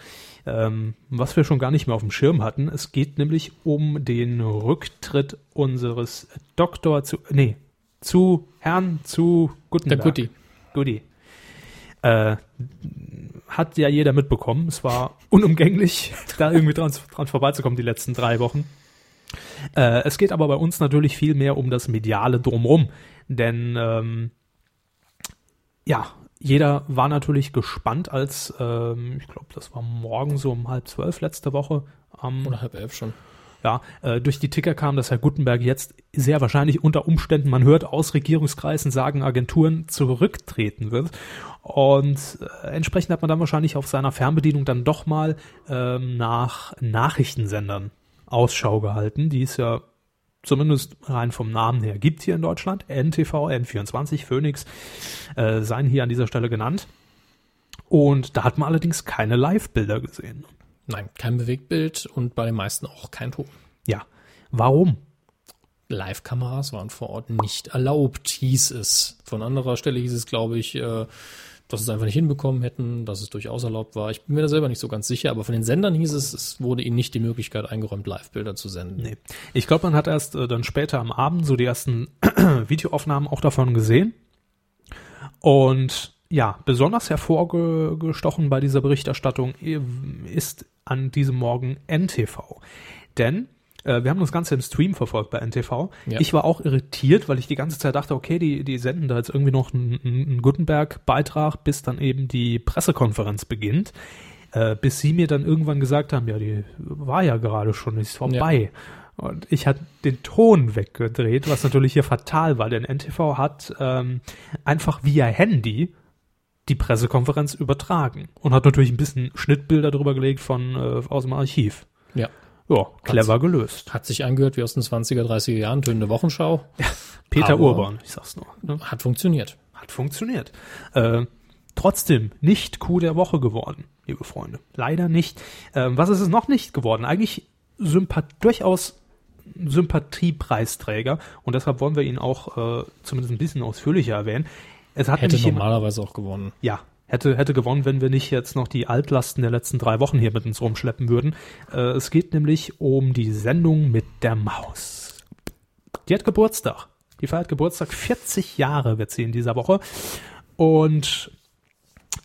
Ähm, was wir schon gar nicht mehr auf dem Schirm hatten. Es geht nämlich um den Rücktritt unseres Doktor zu, nee, zu Herrn zu Der Gutenberg. Gutti. Gutti. Äh, hat ja jeder mitbekommen. Es war unumgänglich, [laughs] da irgendwie dran, dran vorbeizukommen die letzten drei Wochen. Äh, es geht aber bei uns natürlich viel mehr um das mediale Drumrum. Denn ähm, ja, jeder war natürlich gespannt, als ähm, ich glaube, das war morgen so um halb zwölf letzte Woche. Am, Oder halb elf schon. ja, äh, durch die Ticker kam, dass Herr Gutenberg jetzt sehr wahrscheinlich unter Umständen, man hört aus Regierungskreisen, sagen Agenturen, zurücktreten wird. Und äh, entsprechend hat man dann wahrscheinlich auf seiner Fernbedienung dann doch mal ähm, nach Nachrichtensendern Ausschau gehalten, die es ja zumindest rein vom Namen her gibt hier in Deutschland. NTV, N24, Phoenix äh, seien hier an dieser Stelle genannt. Und da hat man allerdings keine Live-Bilder gesehen. Nein, kein Bewegtbild und bei den meisten auch kein Ton. Ja. Warum? Live-Kameras waren vor Ort nicht erlaubt, hieß es. Von anderer Stelle hieß es, glaube ich, äh, dass sie es einfach nicht hinbekommen hätten, dass es durchaus erlaubt war. Ich bin mir da selber nicht so ganz sicher, aber von den Sendern hieß es, es wurde ihnen nicht die Möglichkeit eingeräumt, Live-Bilder zu senden. Nee. Ich glaube, man hat erst äh, dann später am Abend so die ersten [clears throat] Videoaufnahmen auch davon gesehen. Und ja, besonders hervorgestochen bei dieser Berichterstattung äh, ist an diesem Morgen NTV. Denn äh, wir haben das Ganze im Stream verfolgt bei NTV. Ja. Ich war auch irritiert, weil ich die ganze Zeit dachte, okay, die, die senden da jetzt irgendwie noch einen, einen Gutenberg-Beitrag, bis dann eben die Pressekonferenz beginnt. Äh, bis sie mir dann irgendwann gesagt haben, ja, die war ja gerade schon, ist vorbei. Und ich hatte den Ton weggedreht, was natürlich hier fatal war, denn NTV hat ähm, einfach via Handy die Pressekonferenz übertragen und hat natürlich ein bisschen Schnittbilder drüber gelegt von äh, aus dem Archiv. Ja. Ja, clever gelöst. Hat sich angehört wie aus den 20er, 30er Jahren, tönende Wochenschau. Peter Aber- Urban, ich sag's nur. Ne? Hat funktioniert. Hat funktioniert. Äh, trotzdem nicht Coup der Woche geworden, liebe Freunde. Leider nicht. Ähm, was ist es noch nicht geworden? Eigentlich Sympath durchaus Sympathiepreisträger und deshalb wollen wir ihn auch äh, zumindest ein bisschen ausführlicher erwähnen. Es hat Hätte normalerweise auch gewonnen. ja, hätte, hätte gewonnen, wenn wir nicht jetzt noch die Altlasten der letzten drei Wochen hier mit uns rumschleppen würden. Äh, es geht nämlich um die Sendung mit der Maus. Die hat Geburtstag. Die feiert Geburtstag. 40 Jahre wird sie in dieser Woche. Und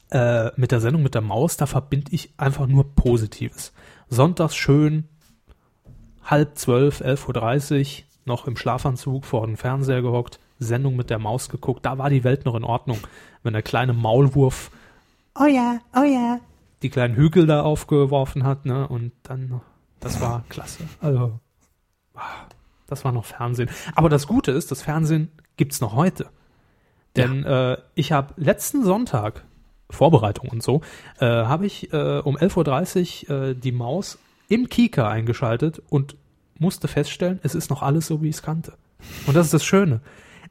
äh, mit der Sendung mit der Maus, da verbinde ich einfach nur Positives. Sonntags schön, halb zwölf, 11.30 Uhr, noch im Schlafanzug vor dem Fernseher gehockt, Sendung mit der Maus geguckt. Da war die Welt noch in Ordnung. Wenn der kleine Maulwurf, oh ja, oh ja, die kleinen Hügel da aufgeworfen hat, ne, und dann, noch- das war klasse. Also, ah, das war noch Fernsehen. Aber das Gute ist, das Fernsehen gibt's noch heute. Denn äh, ich habe letzten Sonntag, Vorbereitung und so, äh, habe ich äh, um 11.30 Uhr äh, die Maus im Kika eingeschaltet und musste feststellen, es ist noch alles so, wie ich es kannte. Und das ist das Schöne.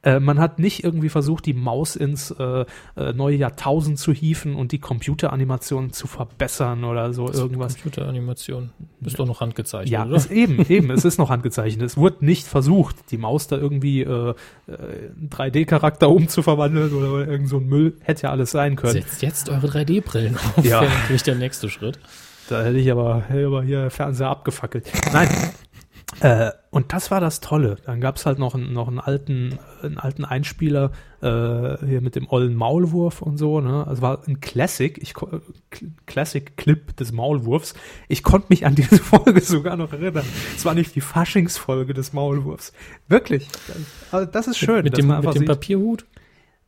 Äh, man hat nicht irgendwie versucht, die Maus ins äh, äh, neue Jahrtausend zu hieven und die Computeranimation zu verbessern oder so irgendwas. Computeranimation. Ist doch noch handgezeichnet, Ja, oder? es eben, eben, es ist noch handgezeichnet. Es wurde nicht versucht, die Maus da irgendwie äh, äh, einen 3D-Charakter umzuverwandeln oder irgend so ein Müll. Hätte ja alles sein können. Setzt jetzt eure 3D-Brillen auf. Ja. [laughs] wäre natürlich der nächste Schritt. Da hätte ich aber, hätte ich aber hier Fernseher abgefackelt. Nein. Äh, und das war das Tolle. Dann gab's halt noch einen, noch einen alten, einen alten Einspieler äh, hier mit dem ollen Maulwurf und so. Ne? Also war ein Classic, ich Classic-Clip des Maulwurfs. Ich konnte mich an diese [laughs] Folge sogar noch erinnern. Es war nicht die Faschingsfolge des Maulwurfs. Wirklich. Also das ist schön. mit dem, mit dem sieht- Papierhut?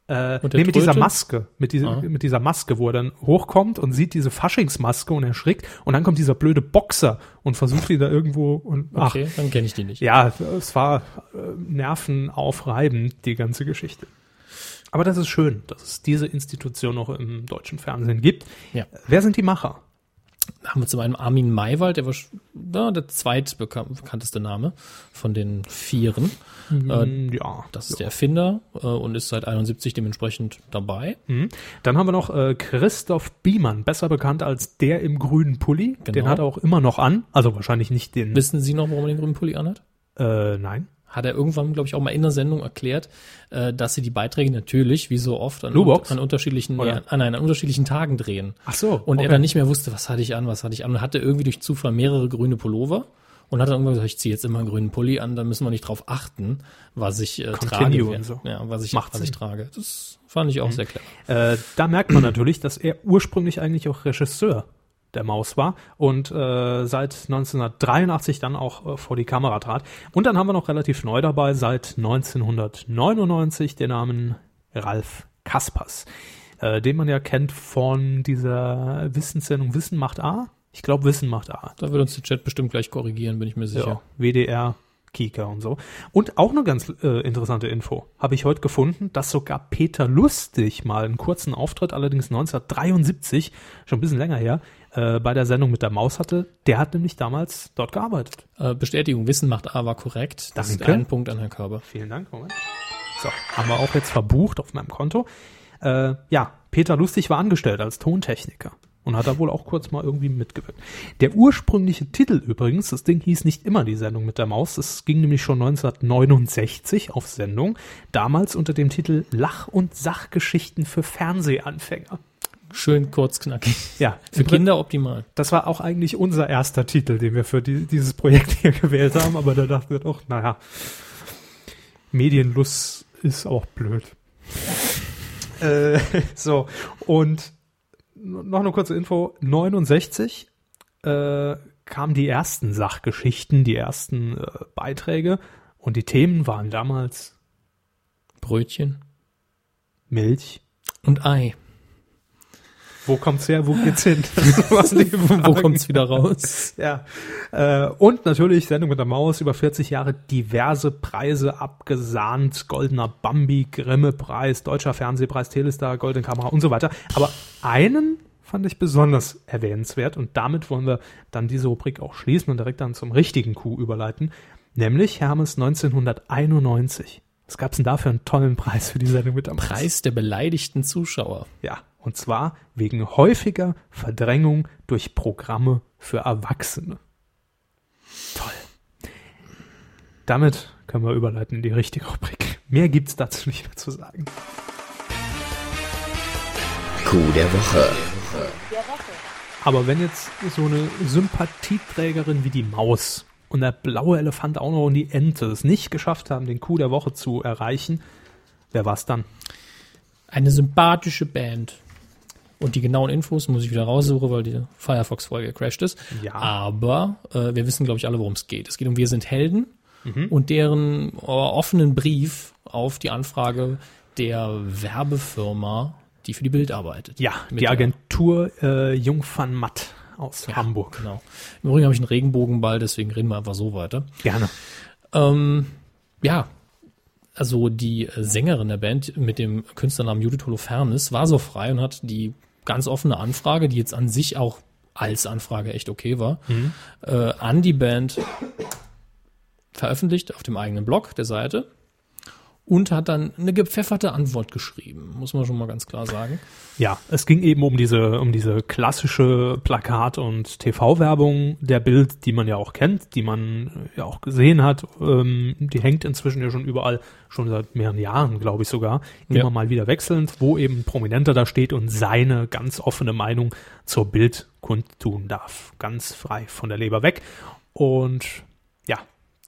Äh, nee, mit dieser? Maske, mit dieser, Ah. mit dieser Maske, wo er dann hochkommt und sieht diese Faschingsmaske und erschrickt und dann kommt dieser blöde Boxer und versucht ihn da irgendwo und ach, Okay, dann kenne ich die nicht. ja, es war äh, nervenaufreibend, die ganze Geschichte. Aber das ist schön, dass es diese Institution noch im deutschen Fernsehen gibt. Ja. Wer sind die Macher? Da haben wir zum einen Armin Maywald, der war ja, der zweitbekannteste Name von den Vieren. Äh, Hm, ja, das ist der Erfinder äh, und ist seit 71 dementsprechend dabei. Mhm. Dann haben wir noch äh, Christoph Biemann, besser bekannt als der im grünen Pulli. Den Genau. hat er auch immer noch an. Also wahrscheinlich nicht den. Wissen Sie noch, warum er den grünen Pulli anhat? äh, nein. Hat er irgendwann, glaube ich, auch mal in der Sendung erklärt, äh, dass sie die Beiträge natürlich, wie so oft, an, Bluebox? an unterschiedlichen, Oder? an, an unterschiedlichen Tagen drehen. Ach so. Und er okay. dann nicht mehr wusste, was hatte ich an, was hatte ich an. Und hatte irgendwie durch Zufall mehrere grüne Pullover. Und hat dann irgendwann gesagt, ich ziehe jetzt immer einen grünen Pulli an, dann müssen wir nicht drauf achten, was ich äh, Continue trage. und so. Ja, was ich, Macht was ich trage. Das fand ich auch sehr clever. Äh, da merkt man natürlich, dass er ursprünglich eigentlich auch Regisseur der Maus war und äh, seit 1983 dann auch äh, vor die Kamera trat. Und dann haben wir noch relativ neu dabei, seit 1999 den Namen Ralf Kaspers, äh, den man ja kennt von dieser Wissenssendung Wissen macht A. Ich glaube, Wissen macht A. Da wird uns der Chat bestimmt gleich korrigieren, bin ich mir sicher. Ja, WDR, Kika und so. Und auch eine ganz äh, interessante Info habe ich heute gefunden, dass sogar Peter Lustig mal einen kurzen Auftritt, allerdings 1973, schon ein bisschen länger her, äh, bei der Sendung mit der Maus hatte. Der hat nämlich damals dort gearbeitet. Äh, Bestätigung, Wissen macht A war korrekt. Das ist Danke. ein Punkt an Herrn Körber. Vielen Dank. Moment. So, haben wir auch jetzt verbucht auf meinem Konto. Äh, ja, Peter Lustig war angestellt als Tontechniker. und hat da wohl auch kurz mal irgendwie mitgewirkt. Der ursprüngliche Titel übrigens, das Ding hieß nicht immer die Sendung mit der Maus, es ging nämlich schon 1969 auf Sendung, damals unter dem Titel Lach- und Sachgeschichten für Fernsehanfänger. Schön kurz knackig. Ja, Für Kinder optimal. Das war auch eigentlich unser erster Titel, den wir für die, dieses Projekt [laughs] hier gewählt haben, aber da dachten wir doch, naja, Medienlust ist auch blöd. [laughs] äh, so, und noch eine kurze Info. 69 äh, kamen die ersten Sachgeschichten, die ersten äh, Beiträge und die Themen waren damals Brötchen Milch. und Ei. Wo kommt's her? Wo geht's hin? [laughs] Wo kommt's wieder raus? [laughs] Ja. Äh, und natürlich Sendung mit der Maus, über 40 Jahre diverse Preise abgesahnt. Goldener Bambi, Grimme-Preis, Deutscher Fernsehpreis, Telestar, Goldene Kamera und so weiter. Aber einen fand ich besonders erwähnenswert und damit wollen wir dann diese Rubrik auch schließen und direkt dann zum richtigen Coup überleiten. Nämlich Hermes 1991. Was gab's denn da für einen tollen Preis für die Sendung mit der Maus? Preis der beleidigten Zuschauer. Ja, und zwar wegen häufiger Verdrängung durch Programme für Erwachsene. Toll. Damit können wir überleiten in die richtige Rubrik. Mehr gibt's dazu nicht mehr zu sagen. Coup der Woche. Aber wenn jetzt so eine Sympathieträgerin wie die Maus und der blaue Elefant auch noch und die Ente es nicht geschafft haben, den Coup der Woche zu erreichen, wer war's dann? Eine sympathische Band. Und die genauen Infos muss ich wieder raussuchen, weil die Firefox-Folge gecrashed ist. Ja. Aber äh, wir wissen, glaube ich, alle, worum es geht. Es geht um Wir sind Helden Mhm. und deren äh, offenen Brief auf die Anfrage der Werbefirma, die für die Bild arbeitet. Ja, Mit die Agentur äh, Jung van Matt aus Hamburg. Genau. Im Übrigen habe ich einen Regenbogenball, deswegen reden wir einfach so weiter. Gerne. Ähm, ja, also die Sängerin der Band mit dem Künstlernamen Judith Holofernes war so frei und hat die ganz offene Anfrage, die jetzt an sich auch als Anfrage echt okay war, äh, an die Band veröffentlicht auf dem eigenen Blog der Seite und hat dann eine gepfefferte Antwort geschrieben, muss man schon mal ganz klar sagen. Ja, es ging eben um diese, um diese klassische Plakat- und TV-Werbung der Bild, die man ja auch kennt, die man ja auch gesehen hat. Ähm, die hängt inzwischen ja schon überall, schon seit mehreren Jahren, glaube ich sogar, immer Ja. mal wieder wechselnd, wo eben Prominenter da steht und seine ganz offene Meinung zur Bild kundtun darf. Ganz frei von der Leber weg. Und ja,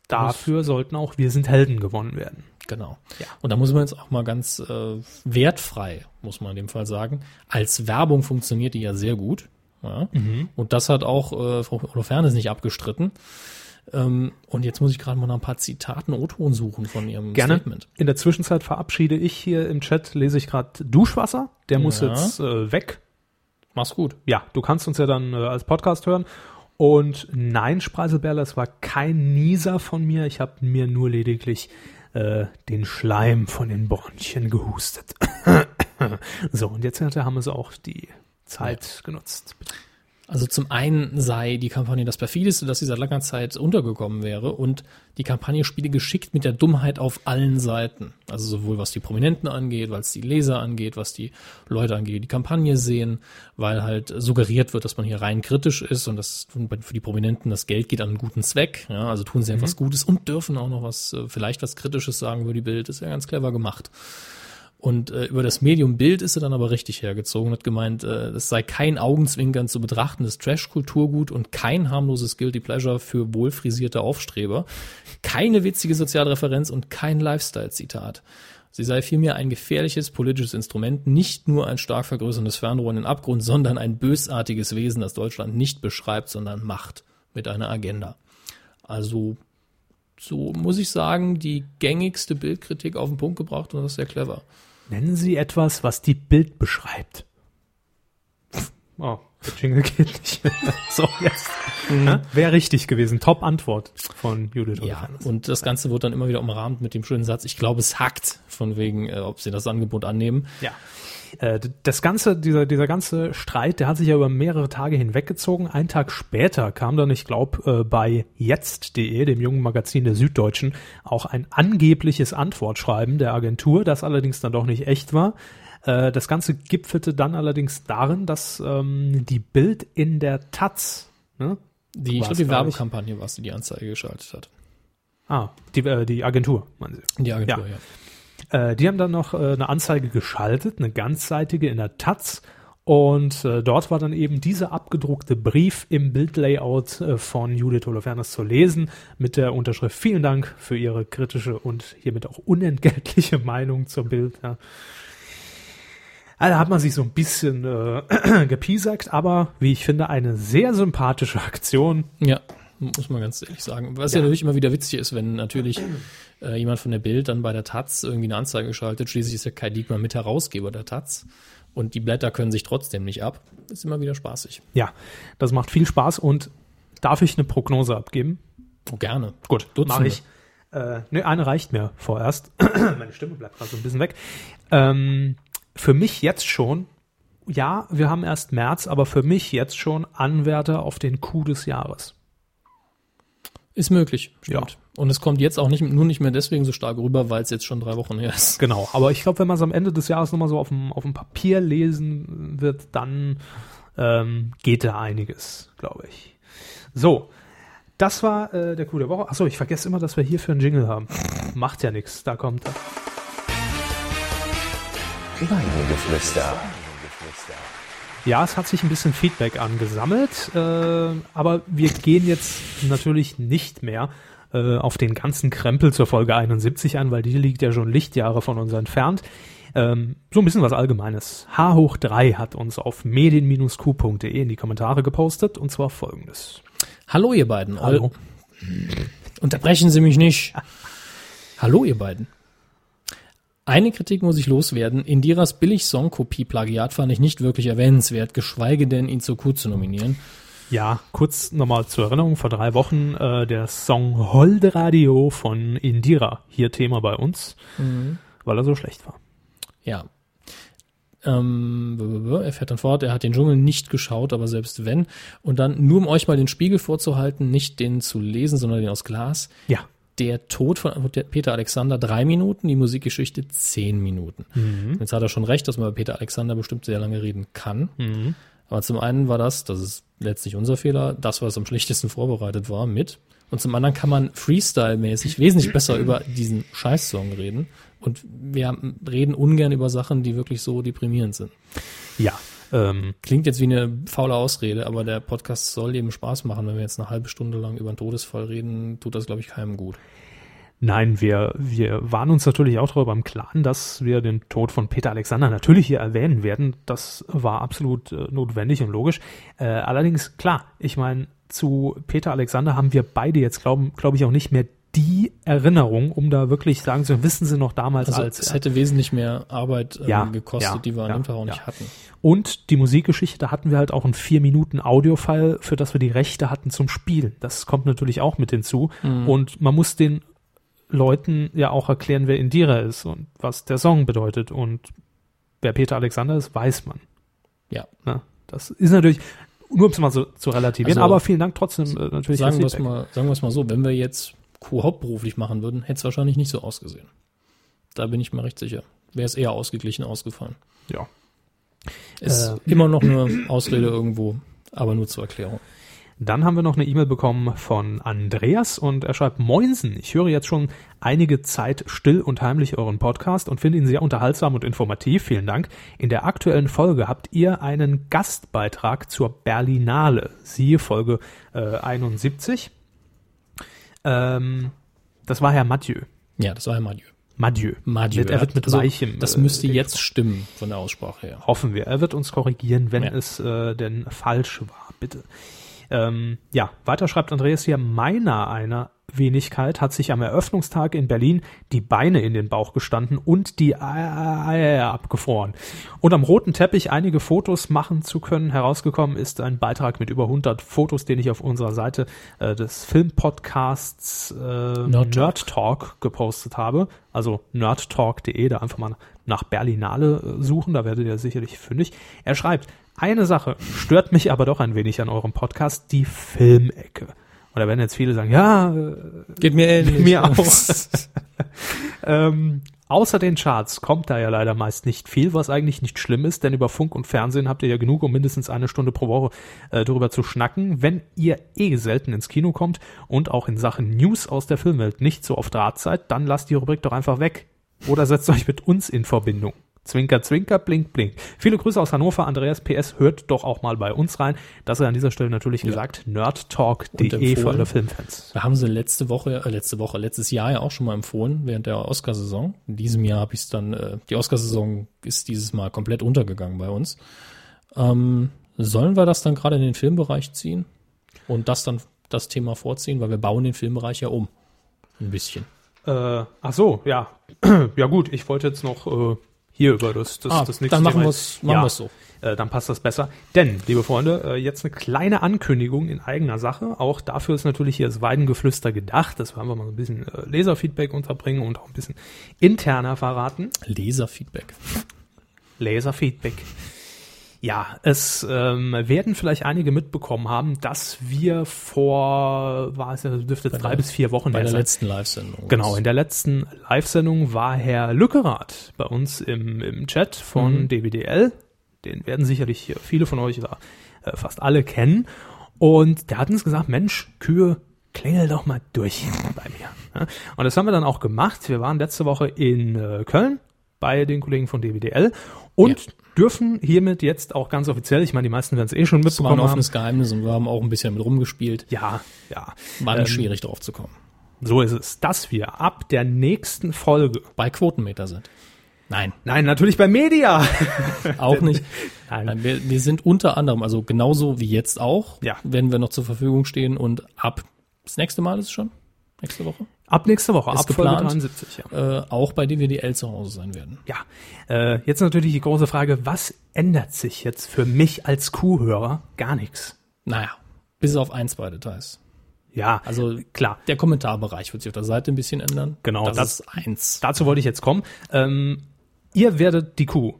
dafür sollten auch Wir sind Helden gewonnen werden. Genau. Ja. Und da muss man jetzt auch mal ganz äh, wertfrei, muss man in dem Fall sagen. Als Werbung funktioniert die ja sehr gut. Ja. Mhm. Und das hat auch äh, Frau Holofernes nicht abgestritten. Ähm, und jetzt muss ich gerade mal nach ein paar Zitaten O-Ton suchen von ihrem Gerne. Statement. In der Zwischenzeit verabschiede ich hier im Chat, lese ich gerade Duschwasser. Der muss Ja. jetzt äh, weg. Mach's gut. Ja, du kannst uns ja dann äh, als Podcast hören. Und nein, Spreiselbärle, es war kein Nieser von mir. Ich habe mir nur lediglich äh, den Schleim von den Bronchien gehustet. [coughs] so, und jetzt hat der Hammes auch die Zeit genutzt. Also zum einen sei die Kampagne das perfideste, dass sie seit langer Zeit untergekommen wäre und die Kampagne spiele geschickt mit der Dummheit auf allen Seiten. Also sowohl was die Prominenten angeht, was die Leser angeht, was die Leute angeht, die die Kampagne sehen, weil halt suggeriert wird, dass man hier rein kritisch ist und dass für die Prominenten das Geld geht an einen guten Zweck. Ja, also tun sie etwas Gutes und dürfen auch noch was, äh, vielleicht was Kritisches sagen über die Bild. ist ja ganz clever gemacht. Und äh, über das Medium Bild ist er dann aber richtig hergezogen und hat gemeint, äh, es sei kein Augenzwinkern zu betrachtendes Trash-Kulturgut und kein harmloses Guilty Pleasure für wohlfrisierte Aufstreber, keine witzige Sozialreferenz und kein Lifestyle-Zitat. Sie sei vielmehr ein gefährliches politisches Instrument, nicht nur ein stark vergrößerndes Fernrohr in den Abgrund, sondern ein bösartiges Wesen, das Deutschland nicht beschreibt, sondern macht mit einer Agenda. Also so muss ich sagen, die gängigste Bildkritik auf den Punkt gebracht und das ist sehr clever. Nennen Sie etwas, was die Bild beschreibt. Oh, der Jingle geht nicht. [laughs] So, jetzt. Ja, Wäre richtig gewesen. Top-Antwort von Judith Ja, Holofernes. und das Ganze wird dann immer wieder umrahmt mit dem schönen Satz, ich glaube, es hackt, von wegen, äh, ob sie das Angebot annehmen. Ja. Äh, Das ganze, dieser, dieser ganze Streit, der hat sich ja über mehrere Tage hinweggezogen. Ein Tag später kam dann, ich glaube, bei jetzt.de, dem jungen Magazin der Süddeutschen, auch ein angebliches Antwortschreiben der Agentur, das allerdings dann doch nicht echt war. Äh, das Ganze gipfelte dann allerdings darin, dass ähm, die Bild in der Taz, ne? Die, ich glaube, die. Werbekampagne war es, die die Anzeige geschaltet hat. Ah, die, äh, die Agentur, meinen Sie. Die Agentur, ja. Äh, die haben dann noch äh, eine Anzeige geschaltet, eine ganzseitige in der Taz. Und äh, dort war dann eben dieser abgedruckte Brief im Bildlayout äh, von Judith Holofernes zu lesen mit der Unterschrift Vielen Dank für Ihre kritische und hiermit auch unentgeltliche Meinung zum Bild. Ja. Also hat man sich so ein bisschen äh, [clears throat] gepiesackt, aber wie ich finde, eine sehr sympathische Aktion. Ja, muss man ganz ehrlich sagen. Was ja, Ja. natürlich immer wieder witzig ist, wenn natürlich äh, jemand von der Bild dann bei der Taz irgendwie eine Anzeige schaltet. Schließlich ist ja Kai Diekmann mit Herausgeber der Taz. Und die Blätter können sich trotzdem nicht ab. Ist immer wieder spaßig. Ja, das macht viel Spaß und darf ich eine Prognose abgeben? Oh, gerne. Gut, mache ich. Äh, ne, eine reicht mir vorerst. [clears throat] Meine Stimme bleibt gerade so ein bisschen weg. Ähm, für mich jetzt schon, ja, wir haben erst März, aber für mich jetzt schon Anwärter auf den Coup des Jahres. Ist möglich, stimmt. Ja. Und es kommt jetzt auch nicht, nur nicht mehr deswegen so stark rüber, weil es jetzt schon drei Wochen her ist. Genau, aber ich glaube, wenn man es am Ende des Jahres nochmal so auf dem, auf dem Papier lesen wird, dann ähm, geht da einiges, glaube ich. So, das war äh, der Coup der Woche. Achso, ich vergesse immer, dass wir hier für einen Jingle haben. Macht ja nichts, da kommt er. Weidengeflüster. Ja, es hat sich ein bisschen Feedback angesammelt, äh, aber wir gehen jetzt natürlich nicht mehr äh, auf den ganzen Krempel zur Folge 71 an, weil die liegt ja schon Lichtjahre von uns entfernt. Ähm, so ein bisschen was Allgemeines. H hoch 3 hat uns auf medien-q.de in die Kommentare gepostet und zwar folgendes. Hallo, ihr beiden. Hallo. Unterbrechen Sie mich nicht. [laughs] Hallo, ihr beiden. Eine Kritik muss ich loswerden. Indiras Billig-Song-Kopie-Plagiat fand ich nicht wirklich erwähnenswert, geschweige denn, ihn zur Q zu nominieren. Ja, kurz nochmal zur Erinnerung, vor drei Wochen äh, der Song Holde Radio von Indira, hier Thema bei uns, weil er so schlecht war. Ja. Ähm, er fährt dann fort, er hat den Dschungel nicht geschaut, aber selbst wenn. Und dann, nur um euch mal den Spiegel vorzuhalten, nicht den zu lesen, sondern den aus Glas. Ja, Der Tod von Peter Alexander drei Minuten, die Musikgeschichte zehn Minuten. Jetzt hat er schon recht, dass man bei Peter Alexander bestimmt sehr lange reden kann. Aber zum einen war das, das ist letztlich unser Fehler, das, was am schlechtesten vorbereitet war, mit. Und zum anderen kann man Freestyle-mäßig wesentlich besser über diesen Scheißsong reden. Und wir reden ungern über Sachen, die wirklich so deprimierend sind. ja. Ähm, Klingt jetzt wie eine faule Ausrede, aber der Podcast soll eben Spaß machen. Wenn wir jetzt eine halbe Stunde lang über einen Todesfall reden, tut das, glaube ich, keinem gut. Nein, wir, wir waren uns natürlich auch darüber im Klaren, dass wir den Tod von Peter Alexander natürlich hier erwähnen werden. Das war absolut äh, notwendig und logisch. Äh, allerdings, klar, ich meine, zu Peter Alexander haben wir beide jetzt, glaube glaub ich, auch nicht mehr die Erinnerung, um da wirklich sagen zu können, wissen Sie noch damals Also als. es hätte wesentlich mehr Arbeit ähm, Ja, gekostet, ja, die wir ja, Tag auch nicht hatten. Und die Musikgeschichte, da hatten wir halt auch einen 4 Minuten Audiofile, für das wir die Rechte hatten zum Spielen. Das kommt natürlich auch mit hinzu. Und man muss den Leuten ja auch erklären, wer Indira ist und was der Song bedeutet. Und wer Peter Alexander ist, weiß man. Ja. Ne? Das ist natürlich, nur um es mal so zu relativieren, Also, aber vielen Dank trotzdem äh, natürlich Sagen wir es mal, sagen wir es mal so, wenn wir jetzt Co hauptberuflich machen würden, hätte es wahrscheinlich nicht so ausgesehen. Da bin ich mir recht sicher. Wäre es eher ausgeglichen ausgefallen. Ja. Ist Äh. immer noch eine Ausrede irgendwo, aber nur zur Erklärung. Dann haben wir noch eine E-Mail bekommen von Andreas und er schreibt, Moinsen, ich höre jetzt schon einige Zeit still und heimlich euren Podcast und finde ihn sehr unterhaltsam und informativ. Vielen Dank. In der aktuellen Folge habt ihr einen Gastbeitrag zur Berlinale. Siehe Folge äh, 71. Ähm, das war Herr Mathieu. Ja, das war Herr Mathieu. Mathieu. Mathieu. Er wird mit Also, weichem. Das äh, müsste Ding jetzt stimmen von der Aussprache her. Hoffen wir. Er wird uns korrigieren, wenn Ja. es äh, denn falsch war, bitte. Ähm, ja, weiter schreibt Andreas hier, meiner einer Wenigkeit hat sich am Eröffnungstag in Berlin die Beine in den Bauch gestanden und die Eier abgefroren. Und am roten Teppich einige Fotos machen zu können. Herausgekommen ist ein Beitrag mit über 100 Fotos, den ich auf unserer Seite äh, des Filmpodcasts äh, Nerd Nerd Talk gepostet habe. Also nerdtalk.de, da einfach mal nach Berlinale äh, suchen, da werdet ihr sicherlich fündig. Er schreibt, eine Sache stört mich aber doch ein wenig an eurem Podcast, die Filmecke. Und da werden jetzt viele sagen, ja, äh, Geht mir ähnlich. [laughs] mir auch. [laughs] ähm, Außer den Charts kommt da ja leider meist nicht viel, was eigentlich nicht schlimm ist, denn über Funk und Fernsehen habt ihr ja genug, um mindestens eine Stunde pro Woche äh, darüber zu schnacken. Wenn ihr eh selten ins Kino kommt und auch in Sachen News aus der Filmwelt nicht so auf Draht seid, dann lasst die Rubrik doch einfach weg. Oder setzt euch mit uns in Verbindung. Zwinker, zwinker, blink, blink. Viele Grüße aus Hannover. Andreas PS, hört doch auch mal bei uns rein. Das sei an dieser Stelle natürlich gesagt. nerdtalk.de für alle Filmfans. Wir haben sie letzte Woche, äh, letzte Woche, letztes Jahr ja auch schon mal empfohlen, während der Oscarsaison. In diesem Jahr habe ich es dann, äh, die Oscarsaison ist dieses Mal komplett untergegangen bei uns. Ähm, sollen wir das dann gerade in den Filmbereich ziehen und das dann das Thema vorziehen, weil wir bauen den Filmbereich ja um. Ein bisschen. Äh, ach so, ja. [clears throat] ja gut, ich wollte jetzt noch äh, hier über das, das, Ah, das nächste dann machen wir's- machen ja, so. Äh, dann passt das besser. Denn, liebe Freunde, äh, jetzt eine kleine Ankündigung in eigener Sache. Auch dafür ist natürlich hier das Weidengeflüster gedacht, dass wir einfach mal so ein bisschen äh, Leserfeedback unterbringen und auch ein bisschen interner verraten. Leserfeedback. Laserfeedback. Ja, es ähm, werden vielleicht einige mitbekommen haben, dass wir vor, war es ja, dürfte jetzt drei der- bis vier Wochen Bei der sein. letzten Live-Sendung. Genau, in der letzten Live-Sendung war Herr Lückerath bei uns im, im Chat von Mhm. DWDL. Den werden sicherlich hier viele von euch da äh, fast alle kennen. Und der hat uns gesagt, Mensch, Kühe, klingel doch mal durch [laughs] bei mir. Ja, Und das haben wir dann auch gemacht. Wir waren letzte Woche in äh, Köln bei den Kollegen von DWDL und Ja. Dürfen hiermit jetzt auch ganz offiziell, ich meine, die meisten werden es eh schon Das war ein mitbekommen offenes Geheimnis und wir haben auch ein bisschen mit rumgespielt. Ja, ja. War nicht Ähm, schwierig drauf zu kommen. So ist es, dass wir ab der nächsten Folge Bei Quotenmeter sind. Nein, Nein, natürlich bei Media. [laughs] auch nicht. Nein. Nein, wir, wir sind unter anderem, also genauso wie jetzt auch, Ja. werden wir noch zur Verfügung stehen und ab das nächste Mal ist es schon? Nächste Woche? Ab nächste Woche, ab geplant. 73, ja. Äh, auch bei DWDL zu Hause sein werden. Ja, äh, jetzt natürlich die große Frage, was ändert sich jetzt für mich als Kuhhörer? Gar nichts. Naja, bis auf ein, zwei Details. Ja, Also klar. der Kommentarbereich wird sich auf der Seite ein bisschen ändern. Genau, das, das- ist eins. Dazu wollte ich jetzt kommen. Ähm, ihr werdet die Kuh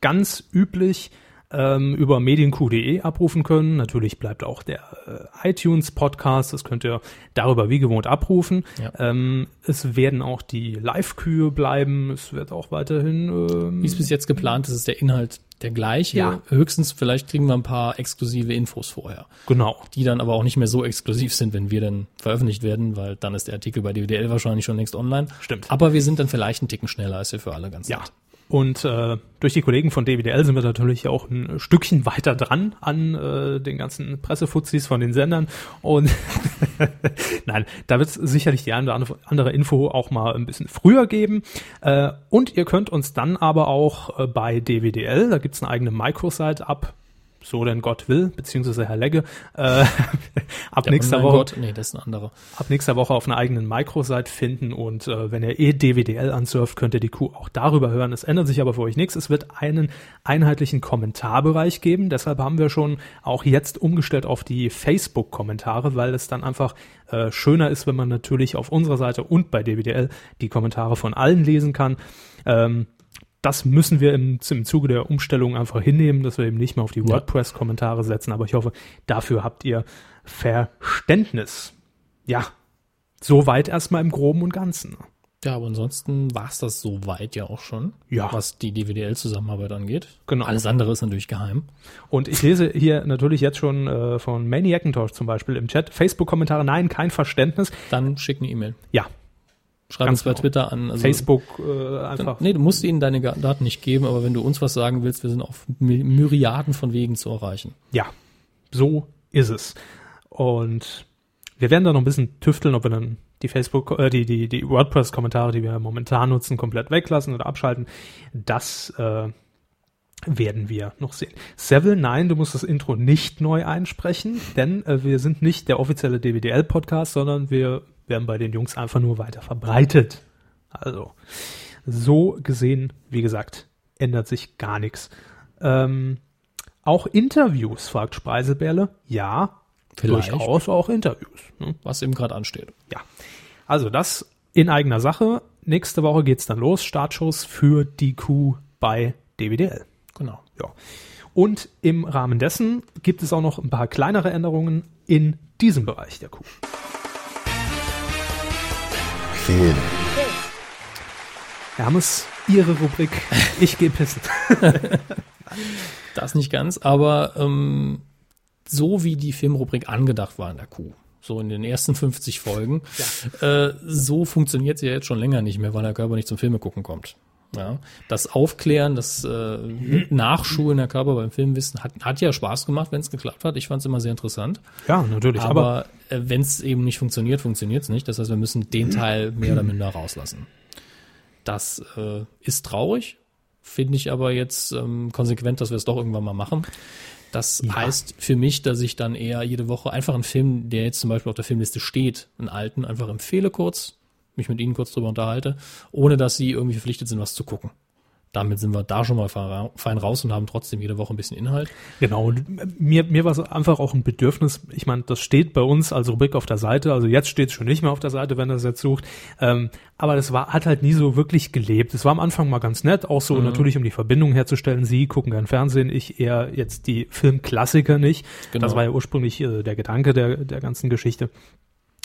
ganz üblich ähm, über medienq.de abrufen können. Natürlich bleibt auch der äh, iTunes-Podcast, das könnt ihr darüber wie gewohnt abrufen. Ja. Ähm, es werden auch die Live-Kühe bleiben. Es wird auch weiterhin ähm, Wie es bis jetzt geplant ist, ist der Inhalt der gleiche. Ja. Höchstens vielleicht kriegen wir ein paar exklusive Infos vorher. genau. die dann aber auch nicht mehr so exklusiv sind, wenn wir dann veröffentlicht werden, weil dann ist der Artikel bei DWDL wahrscheinlich schon längst online. Stimmt. Aber wir sind dann vielleicht einen Ticken schneller, als wir für alle ganz Ja. nett. Und äh, durch die Kollegen von DWDL sind wir natürlich auch ein Stückchen weiter dran an äh, den ganzen Pressefuzis von den Sendern. Und [laughs] nein, da wird es sicherlich die eine oder andere Info auch mal ein bisschen früher geben. Äh, und ihr könnt uns dann aber auch äh, bei DWDL, da gibt's eine eigene Microsite ab, so denn Gott will, beziehungsweise Herr Legge, äh, [laughs] ab Der nächster Online Woche Gott, nee, das ist ein anderer. ab nächster Woche auf einer eigenen Microsite finden und äh, wenn ihr eh DWDL ansurft, könnt ihr die Kuh auch darüber hören. Es ändert sich aber für euch nichts. Es wird einen einheitlichen Kommentarbereich geben. Deshalb haben wir schon auch jetzt umgestellt auf die Facebook-Kommentare, weil es dann einfach äh, schöner ist, wenn man natürlich auf unserer Seite und bei DWDL die Kommentare von allen lesen kann. Ähm, das müssen wir im, im Zuge der Umstellung einfach hinnehmen, dass wir eben nicht mehr auf die. WordPress-Kommentare setzen. Aber ich hoffe, dafür habt ihr Verständnis. Ja, soweit erstmal im Groben und Ganzen. Ja, aber ansonsten war es das soweit ja auch schon, Ja. was die DWDL-Zusammenarbeit angeht. Genau. Alles andere ist natürlich geheim. Und ich lese hier natürlich jetzt schon äh, von Maniac Macintosh zum Beispiel im Chat Facebook-Kommentare, nein, kein Verständnis. Dann schick eine E-Mail. Ja, Schreib Ganz uns bei genau. Twitter an. Also Facebook äh, Dann, einfach. nee, du musst ihnen deine Daten nicht geben, aber wenn du uns was sagen willst, wir sind auf My- Myriaden von Wegen zu erreichen. Ja, so ist es. Und wir werden da noch ein bisschen tüfteln, ob wir dann die Facebook, äh, die, die, die WordPress-Kommentare, die wir momentan nutzen, komplett weglassen oder abschalten. Das äh, werden wir noch sehen. Seville, nein, du musst das Intro nicht neu einsprechen, denn äh, wir sind nicht der offizielle DWDL-Podcast, sondern wir werden bei den Jungs einfach nur weiter verbreitet. Also, so gesehen, wie gesagt, ändert sich gar nichts. Ähm, auch Interviews, fragt Spreiselbärle. Ja, Vielleicht. durchaus auch Interviews. Ne? Was eben gerade ansteht. Ja. Also das in eigener Sache. Nächste Woche geht's dann los. Startschuss für die Kuh bei DWDL. Genau. Ja. Und im Rahmen dessen gibt es auch noch ein paar kleinere Änderungen in diesem Bereich der Kuh. Film. Hermes, Ihre Rubrik. [laughs] Ich gehe pissen. [laughs] Das nicht ganz, aber ähm, so wie die Filmrubrik angedacht war in der Kuh, so in den ersten 50 Folgen, äh, so funktioniert sie ja jetzt schon länger nicht mehr, weil der Körper nicht zum Filme gucken kommt. Ja, das Aufklären, das äh, Nachschulen der Körper beim Filmwissen hat, hat ja Spaß gemacht, wenn es geklappt hat. Ich fand es immer sehr interessant. Ja, natürlich. Aber, Aber äh, wenn es eben nicht funktioniert, funktioniert es nicht. Das heißt, wir müssen den Teil mehr oder minder rauslassen. Das äh, ist traurig, finde ich aber jetzt ähm, konsequent, dass wir es doch irgendwann mal machen. Das heißt für mich, dass ich dann eher jede Woche einfach einen Film, der jetzt zum Beispiel auf der Filmliste steht, einen alten, einfach empfehle kurz, mich mit Ihnen kurz drüber unterhalte, ohne dass Sie irgendwie verpflichtet sind, was zu gucken. Damit sind wir da schon mal fein raus und haben trotzdem jede Woche ein bisschen Inhalt. Genau, und mir, mir war es einfach auch ein Bedürfnis, ich meine, das steht bei uns als Rubrik auf der Seite, also jetzt steht es schon nicht mehr auf der Seite, wenn er es jetzt sucht, ähm, aber das war, hat halt nie so wirklich gelebt. Es war am Anfang mal ganz nett, auch so natürlich, um die Verbindung herzustellen. Sie gucken gern Fernsehen, ich eher jetzt die Filmklassiker nicht. Genau. Das war ja ursprünglich äh, der Gedanke der, der ganzen Geschichte.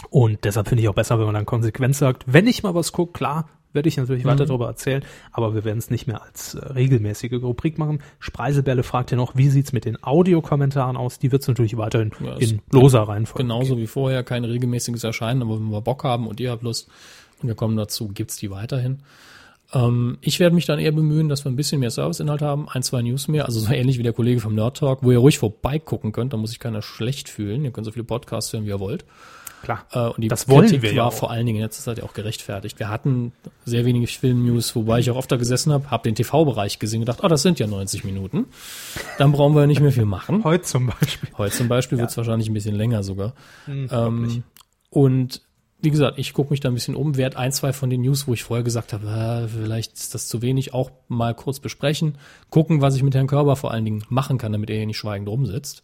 Und deshalb finde ich auch besser, wenn man dann konsequent sagt, wenn ich mal was gucke, klar, werde ich natürlich weiter darüber erzählen, aber wir werden es nicht mehr als äh, regelmäßige Rubrik machen. Spreiselbärle fragt ja noch, wie sieht's mit den Audiokommentaren aus? Die wird es natürlich weiterhin Ja, in loser Reihenfolge Genauso wie vorher, kein regelmäßiges Erscheinen, aber wenn wir Bock haben und ihr habt Lust und wir kommen dazu, gibt's die weiterhin. Ähm, ich werde mich dann eher bemühen, dass wir ein bisschen mehr Serviceinhalt haben, ein, zwei News mehr, also so ähnlich wie der Kollege vom Nerd Talk, wo ihr ruhig vorbeigucken könnt, da muss sich keiner schlecht fühlen. Ihr könnt so viele Podcasts hören, wie ihr wollt. Klar. Äh, und die Das Kritik wir ja war auch. vor allen Dingen in letzter Zeit ja auch gerechtfertigt. Wir hatten sehr wenig Film-News, wobei ich auch oft da gesessen habe, habe den TV-Bereich gesehen und gedacht, oh, das sind ja 90 Minuten. Dann brauchen wir ja nicht mehr viel machen. [laughs] Heute zum Beispiel. Heute zum Beispiel wird's wahrscheinlich ein bisschen länger sogar. Hm, ähm, und wie gesagt, ich gucke mich da ein bisschen um, werde ein, zwei von den News, wo ich vorher gesagt habe, äh, vielleicht ist das zu wenig, auch mal kurz besprechen, gucken, was ich mit Herrn Körber vor allen Dingen machen kann, damit er hier nicht schweigend rumsitzt.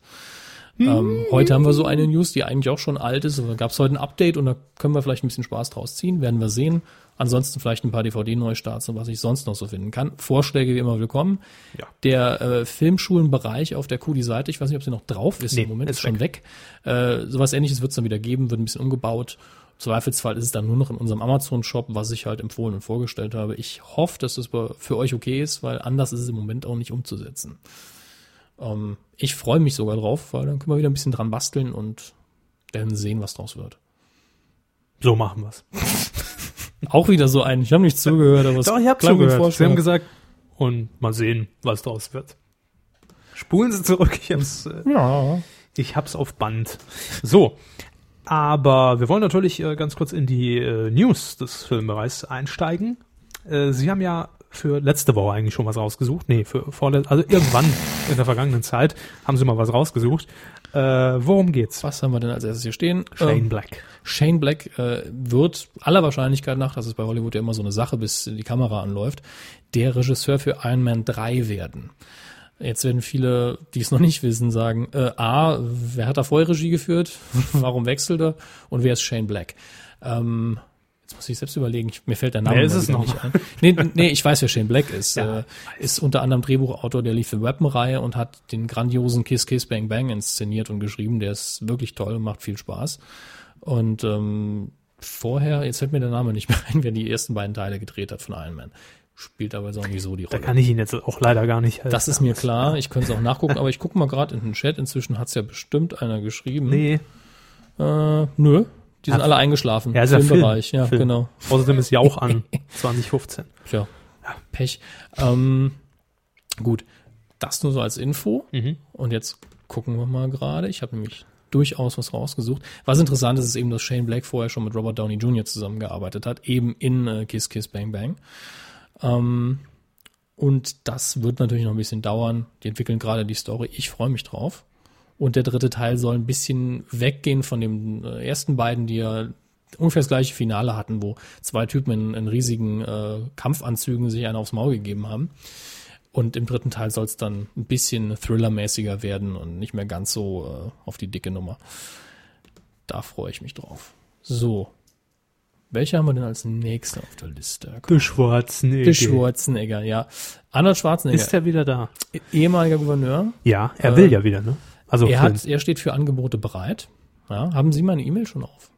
Ähm, heute haben wir so eine News, die eigentlich auch schon alt ist, aber gab es heute ein Update und da können wir vielleicht ein bisschen Spaß draus ziehen, werden wir sehen. Ansonsten vielleicht ein paar DVD-Neustarts und was ich sonst noch so finden kann. Vorschläge wie immer willkommen. Ja. Der äh, Filmschulenbereich auf der Kudi-Seite, ich weiß nicht, ob sie noch drauf ist Nee, im Moment, ist ist schon weg. Äh, sowas ähnliches wird es dann wieder geben, wird ein bisschen umgebaut. Zweifelsfall ist es dann nur noch in unserem Amazon-Shop, was ich halt empfohlen und vorgestellt habe. Ich hoffe, dass das für euch okay ist, weil anders ist es im Moment auch nicht umzusetzen. Ähm, ich freue mich sogar drauf, weil dann können wir wieder ein bisschen dran basteln und werden sehen, was draus wird. So machen wir's. [laughs] Auch wieder so ein, ich habe nicht zugehört, aber es Doch, ich habe zugehört. Sie haben gesagt, und mal sehen, was draus wird. Spulen Sie zurück, ich hab's, äh, ja. ich hab's auf Band. So. Aber wir wollen natürlich äh, ganz kurz in die äh, News des Filmbereichs einsteigen. Sie haben ja für letzte Woche eigentlich schon was rausgesucht. Nee, für vorletzte, also irgendwann in der vergangenen Zeit haben Sie mal was rausgesucht. Äh, worum geht's? Was haben wir denn als erstes hier stehen? Shane Ähm, Black. Shane Black äh, wird aller Wahrscheinlichkeit nach, das ist bei Hollywood ja immer so eine Sache, bis die Kamera anläuft, der Regisseur für Iron Man 3 werden. Jetzt werden viele, die es noch nicht wissen, sagen, äh, A, wer hat da vorher Regie geführt? [laughs] Warum wechselt er? Und wer ist Shane Black? Ähm, jetzt muss ich selbst überlegen, ich, mir fällt der Name Wer ist es noch? nicht ein. Nee, nee, ich weiß, wer Shane Black ist. [laughs] Ja, äh, ist unter anderem Drehbuchautor der Lethal Weapon-Reihe und hat den grandiosen Kiss Kiss Bang Bang inszeniert und geschrieben. Der ist wirklich toll und macht viel Spaß. Und ähm, vorher, jetzt fällt mir der Name nicht mehr ein, wer die ersten beiden Teile gedreht hat von Iron Man. Spielt aber jetzt auch nicht so die Da Rolle. kann ich Ihnen jetzt auch leider gar nicht helfen. Das ist mir klar, ich könnte es auch nachgucken, aber ich gucke mal gerade in den Chat. Inzwischen hat es ja bestimmt einer geschrieben. Nee, Äh, nö, die sind Ja. alle eingeschlafen. ja, ist ja Film. Filmbereich, ja, Film. genau. Außerdem ist Jauch an [laughs] 2015. Tja, Pech. Ähm, gut, das nur so als Info. Mhm. Und jetzt gucken wir mal gerade. Ich habe nämlich durchaus was rausgesucht. Was interessant ist, ist eben, dass Shane Black vorher schon mit Robert Downey Jr. zusammengearbeitet hat, eben in äh, Kiss Kiss Bang Bang. Ähm, und das wird natürlich noch ein bisschen dauern. Die entwickeln gerade die Story. Ich freue mich drauf. Und der dritte Teil soll ein bisschen weggehen von den äh, ersten beiden, die ja ungefähr das gleiche Finale hatten, wo zwei Typen in, in riesigen äh, Kampfanzügen sich einen aufs Maul gegeben haben. Und im dritten Teil soll es dann ein bisschen thrillermäßiger werden und nicht mehr ganz so äh, auf die dicke Nummer. Da freue ich mich drauf. So. Welche haben wir denn als nächste auf der Liste? Der Schwarzenegger. Der Schwarzenegger, ja. Arnold Schwarzenegger, Ist er wieder da? ehemaliger Gouverneur. Ja, er Äh, will ja wieder, ne? Also, Er, hat, er steht für Angebote bereit. Ja, haben Sie meine E-Mail schon auf?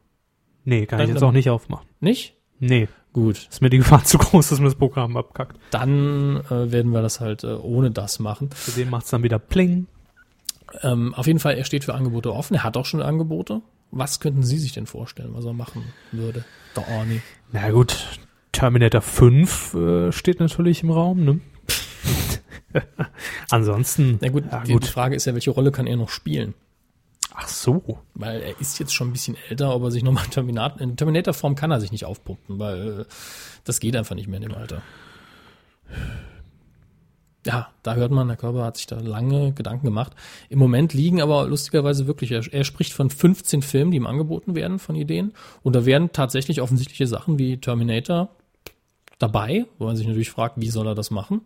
nee, kann ich dann- jetzt auch nicht aufmachen. Nicht? Nee. Gut, Ist mir die Gefahr [laughs] zu groß, dass mir das Programm abkackt. dann äh, werden wir das halt äh, ohne das machen. Für den macht's dann wieder Pling. Ähm, auf jeden Fall, er steht für Angebote offen. Er hat auch schon Angebote. Was könnten Sie sich denn vorstellen, was er machen würde? Der Arnie. Na gut, Terminator 5 äh, steht natürlich im Raum, ne? [laughs] Ansonsten. Na gut, ja, die, die Frage ist ja, welche Rolle kann er noch spielen? Ach so. Weil er ist jetzt schon ein bisschen älter, aber sich nochmal in [laughs] Terminator, in Terminator-Form kann er sich nicht aufpumpen, weil äh, das geht einfach nicht mehr in dem Alter. Ja, da hört man, der Körper hat sich da lange Gedanken gemacht. Im Moment liegen aber lustigerweise wirklich, er, er spricht von 15 Filmen, die ihm angeboten werden von Ideen. Und da werden tatsächlich offensichtliche Sachen wie Terminator dabei, wo man sich natürlich fragt, wie soll er das machen?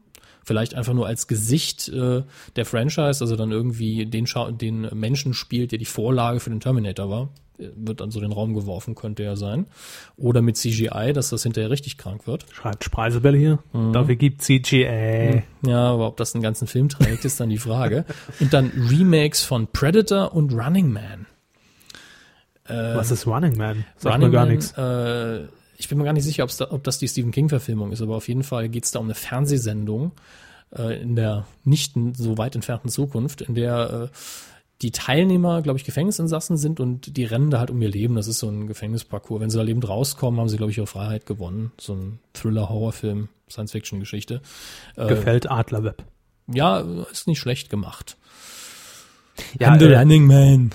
Vielleicht einfach nur als Gesicht äh, der Franchise, also dann irgendwie den, den Menschen spielt, der die Vorlage für den Terminator war. Äh, Wird dann so den Raum geworfen, könnte er sein. Oder mit CGI, dass das hinterher richtig krank wird. Schreibt Speisebälle hier. Dafür gibt CGA. Ja, aber ob das einen ganzen Film trägt, ist dann die Frage. [laughs] Und dann Remakes von Predator und Running Man. Was ist Running Man? Sagt Running mir gar Man, nichts. Äh, ich bin mir gar nicht sicher, da, ob das die Stephen King-Verfilmung ist, aber auf jeden Fall geht es da um eine Fernsehsendung äh, in der nicht so weit entfernten Zukunft, in der äh, die Teilnehmer, glaube ich, Gefängnisinsassen sind und die rennen da halt um ihr Leben. Das ist so ein Gefängnisparcours. Wenn sie da lebend rauskommen, haben sie, glaube ich, ihre Freiheit gewonnen. So ein Thriller-Horrorfilm, Science-Fiction-Geschichte. Äh, Gefällt Adlerweb. ja, ist nicht schlecht gemacht. Ja, I'm the äh, Running Man.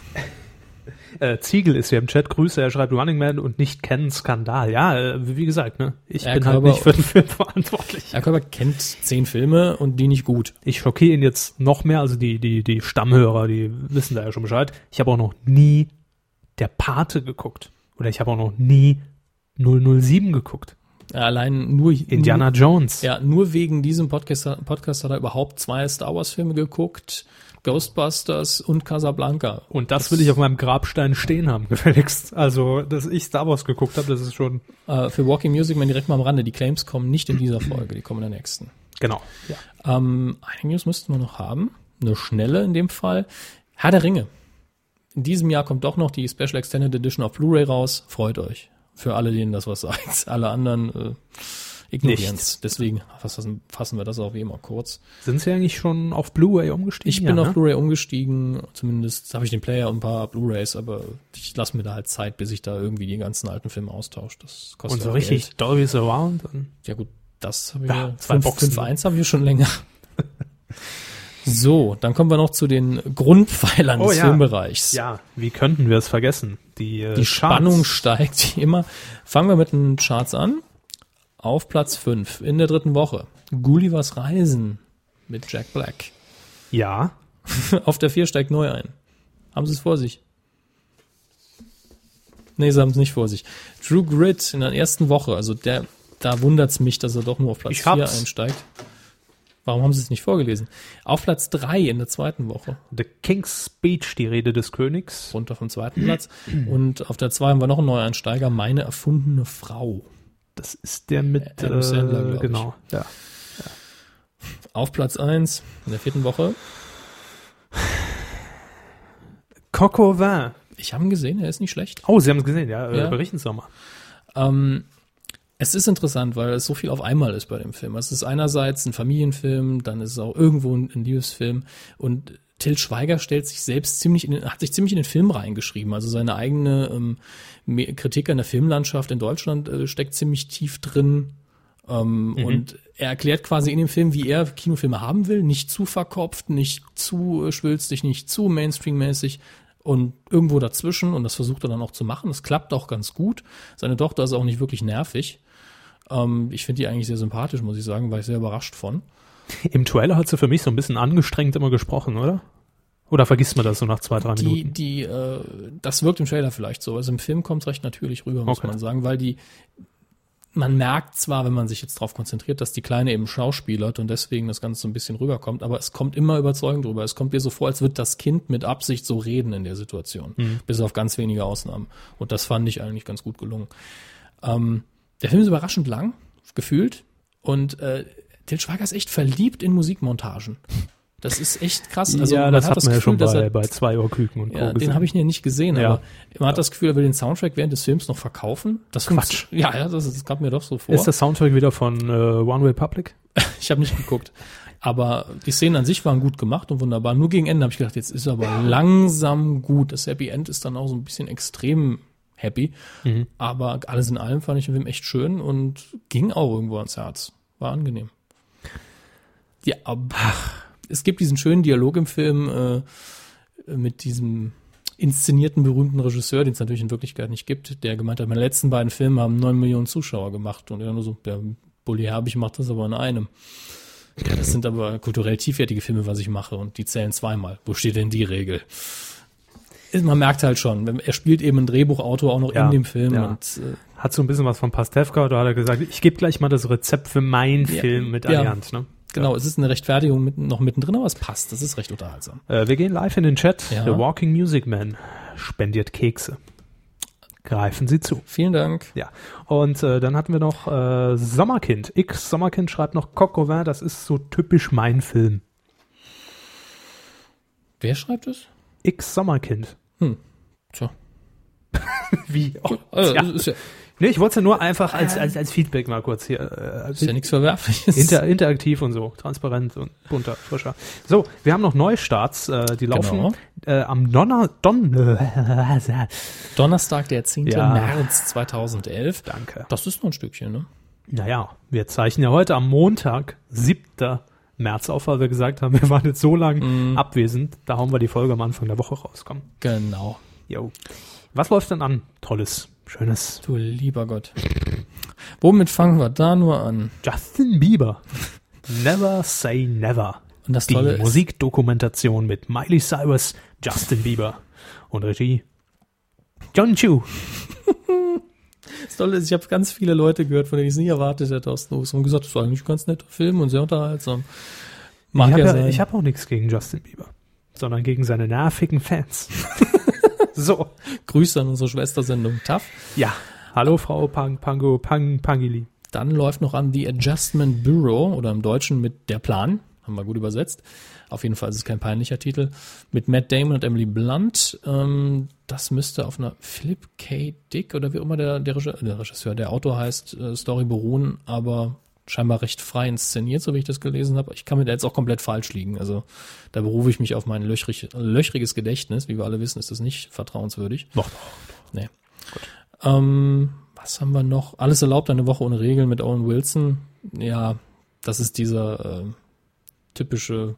Äh, Ziegel ist hier im Chat. Grüße, er schreibt Running Man und nicht kennen Skandal. Ja, äh, wie gesagt, ne? Ich Ja, bin halt Körper- nicht für den Film verantwortlich. Herr Körber kennt zehn Filme und die nicht gut. Ich schockiere ihn jetzt noch mehr, also die, die, die Stammhörer, die wissen da ja schon Bescheid. Ich habe auch noch nie der Pate geguckt. Oder ich habe auch noch nie 007 geguckt. Allein nur Indiana Jones. Ja, nur wegen diesem Podcast, Podcast hat er überhaupt zwei Star Wars Filme geguckt, Ghostbusters und Casablanca. Und das will ich auf meinem Grabstein stehen haben, [laughs] gefälligst. Also, dass ich Star Wars geguckt habe, das ist schon, Äh, für Walking Music Man direkt mal am Rande. Die Claims kommen nicht in dieser Folge, die kommen in der nächsten. genau. Ja. Ähm, eine News müssten wir noch haben. Eine schnelle in dem Fall. Herr der Ringe. In diesem Jahr kommt doch noch die Special Extended Edition auf Blu-ray raus. Freut euch. Für alle, denen das was sagt. [laughs] Alle anderen äh, ignorieren es. Deswegen fassen, fassen wir das auch wie immer kurz. Sind sie eigentlich schon auf Blu-ray umgestiegen? Ich bin ja, auf ne? Blu-ray umgestiegen. Zumindest habe ich den Player und ein paar Blu-rays, aber ich lasse mir da halt Zeit, bis ich da irgendwie die ganzen alten Filme austausche. Das kostet Und so richtig Geld. Dolby Surround. Und Ja gut, das haben wir. Ja, zwei Boxen. 5.1 haben wir schon länger. so, dann kommen wir noch zu den Grundpfeilern Oh des ja. Filmbereichs. ja, wie könnten wir es vergessen? Die, äh, Die Spannung Charts. steigt wie immer. Fangen wir mit den Charts an. Auf Platz 5 in der dritten Woche. Gullivers Reisen mit Jack Black. Ja, [laughs] Auf der 4 steigt neu ein. Haben Sie es vor sich? Nee, sie haben es nicht vor sich. True Grit in der ersten Woche, also der, da wundert's mich, dass er doch nur auf Platz Ich 4 hab's. einsteigt. Warum haben Sie es nicht vorgelesen? Auf Platz 3 in der zweiten Woche, The King's Speech, die Rede des Königs. runter vom zweiten Platz. Und auf der 2 haben wir noch einen Neueinsteiger, meine erfundene Frau. Das ist der mit, Adam Sandler, äh, glaub ich. genau. Ja. Auf Platz 1 in der vierten Woche. Coco Vin. Ich habe ihn gesehen, er ist nicht schlecht. Oh, Sie haben es gesehen, ja, äh, Ja. berichten Sie doch mal. Ähm, es ist interessant, weil es so viel auf einmal ist bei dem Film. Es ist einerseits ein Familienfilm, dann ist es auch irgendwo ein, ein Liebesfilm und Till Schweiger stellt sich selbst ziemlich in den, hat sich ziemlich in den Film reingeschrieben. Also seine eigene ähm, Kritik an der Filmlandschaft in Deutschland äh, steckt ziemlich tief drin. Ähm, Und er erklärt quasi in dem Film, wie er Kinofilme haben will. Nicht zu verkopft, nicht zu äh, schwülstig, nicht zu Mainstream-mäßig und irgendwo dazwischen. Und das versucht er dann auch zu machen. Es klappt auch ganz gut. Seine Tochter ist auch nicht wirklich nervig. Ähm, ich finde die eigentlich sehr sympathisch, muss ich sagen, war ich sehr überrascht von. Im Trailer hat sie für mich so ein bisschen angestrengt immer gesprochen, oder? Oder vergisst man das so nach zwei, drei Die, Minuten? die, äh, das wirkt im Trailer vielleicht so. Also im Film kommt es recht natürlich rüber, muss Okay. man sagen, weil die, man merkt zwar, wenn man sich jetzt darauf konzentriert, dass die Kleine eben schauspielert und deswegen das Ganze so ein bisschen rüberkommt, aber es kommt immer überzeugend rüber. Es kommt dir so vor, als würde das Kind mit Absicht so reden in der Situation. Bis auf ganz wenige Ausnahmen. Und das fand ich eigentlich ganz gut gelungen. Ähm, der Film ist überraschend lang, gefühlt. Und äh, Til Schweiger ist echt verliebt in Musikmontagen. Das ist echt krass. Also ja, man das hat hat man ja Gefühl, schon dass bei, er, bei zwei Uhr Küken und Co. ja, den habe ich ja nicht gesehen, Ja. aber man hat das Gefühl, er will den Soundtrack während des Films noch verkaufen. Das Quatsch. Ja, ja, das, das kam mir doch so vor. Ist der Soundtrack wieder von äh, One Republic? [laughs] Ich habe nicht geguckt. Aber die Szenen an sich waren gut gemacht und wunderbar. Nur gegen Ende habe ich gedacht, jetzt ist er aber langsam gut. Das Happy End ist dann auch so ein bisschen extrem happy. Aber alles in allem fand ich den Film echt schön und ging auch irgendwo ans Herz. War angenehm. Ja, aber es gibt diesen schönen Dialog im Film äh, mit diesem inszenierten berühmten Regisseur, den es natürlich in Wirklichkeit nicht gibt, der gemeint hat, meine letzten beiden Filme haben neun Millionen Zuschauer gemacht und er nur so, der Bully Herbig macht das aber in einem. Ja, das sind aber kulturell tiefwertige Filme, was ich mache und die zählen zweimal. Wo steht denn die Regel? Man merkt halt schon, er spielt eben einen Drehbuchautor auch noch Ja, in dem Film ja. und äh, Hat so ein bisschen was von Pastewka, da hat er gesagt, ich gebe gleich mal das Rezept für meinen Film mit ja. Allianz. Ne? Genau, es ist eine Rechtfertigung mit, noch mittendrin, aber es passt. Das ist recht unterhaltsam. Äh, wir gehen live in den Chat. Ja. The Walking Music Man spendiert Kekse. Greifen Sie zu. Vielen Dank. Ja. Und äh, dann hatten wir noch äh, Sommerkind. X Sommerkind schreibt noch Coq das ist so typisch mein Film. Wer schreibt es? X Sommerkind. Tja. [laughs] Wie? Oh, Also, ja. Nee, ich wollte es ja nur einfach als, als, als Feedback mal kurz hier. Äh, ist ja nichts Verwerfliches. Inter, interaktiv und so, transparent und bunter, frischer. So, wir haben noch Neustarts, äh, die laufen Genau. äh, am Donner, Don, [laughs] Donnerstag, der 10. Ja. März 2011. danke. Das ist noch ein Stückchen, ne? Naja, wir zeichnen ja heute am Montag, 7. März auf, weil wir gesagt haben, [laughs] wir waren jetzt so lang abwesend, da hauen wir die Folge am Anfang der Woche rauskommen. Genau. Jo. Was läuft denn an? Tolles, schönes. Du lieber Gott. Womit fangen wir da nur an? Justin Bieber. Never say never. Und das Die Tolle ist, Musikdokumentation mit Miley Cyrus, Justin Bieber und Regie John Chu. [laughs] das Tolle ist, ich habe ganz viele Leute gehört, von denen ich es nie erwartet hätte, Thorsten Hus, und gesagt, das war eigentlich ein ganz netter Film und sehr unterhaltsam. Mag ich habe ja hab auch nichts gegen Justin Bieber, sondern gegen seine nervigen Fans. [laughs] [laughs] so. Grüße an unsere Schwestersendung TAF. Ja. Hallo Frau Pang, Pango, Pang, Pangili. Dann läuft noch an The Adjustment Bureau oder im Deutschen mit Der Plan. Haben wir gut übersetzt. Auf jeden Fall ist es kein peinlicher Titel. Mit Matt Damon und Emily Blunt. Ähm, das müsste auf einer Philip K. Dick oder wie auch immer der, der, Regisseur, der Regisseur, der Autor heißt, äh, Story beruhen, aber scheinbar recht frei inszeniert, so wie ich das gelesen habe. Ich kann mir da jetzt auch komplett falsch liegen. Also da berufe ich mich auf mein löchrig, löchriges Gedächtnis. Wie wir alle wissen, ist das nicht vertrauenswürdig. Doch, doch. Nee. Ähm, was haben wir noch? Alles erlaubt, eine Woche ohne Regeln mit Owen Wilson. Ja, das ist dieser äh, typische,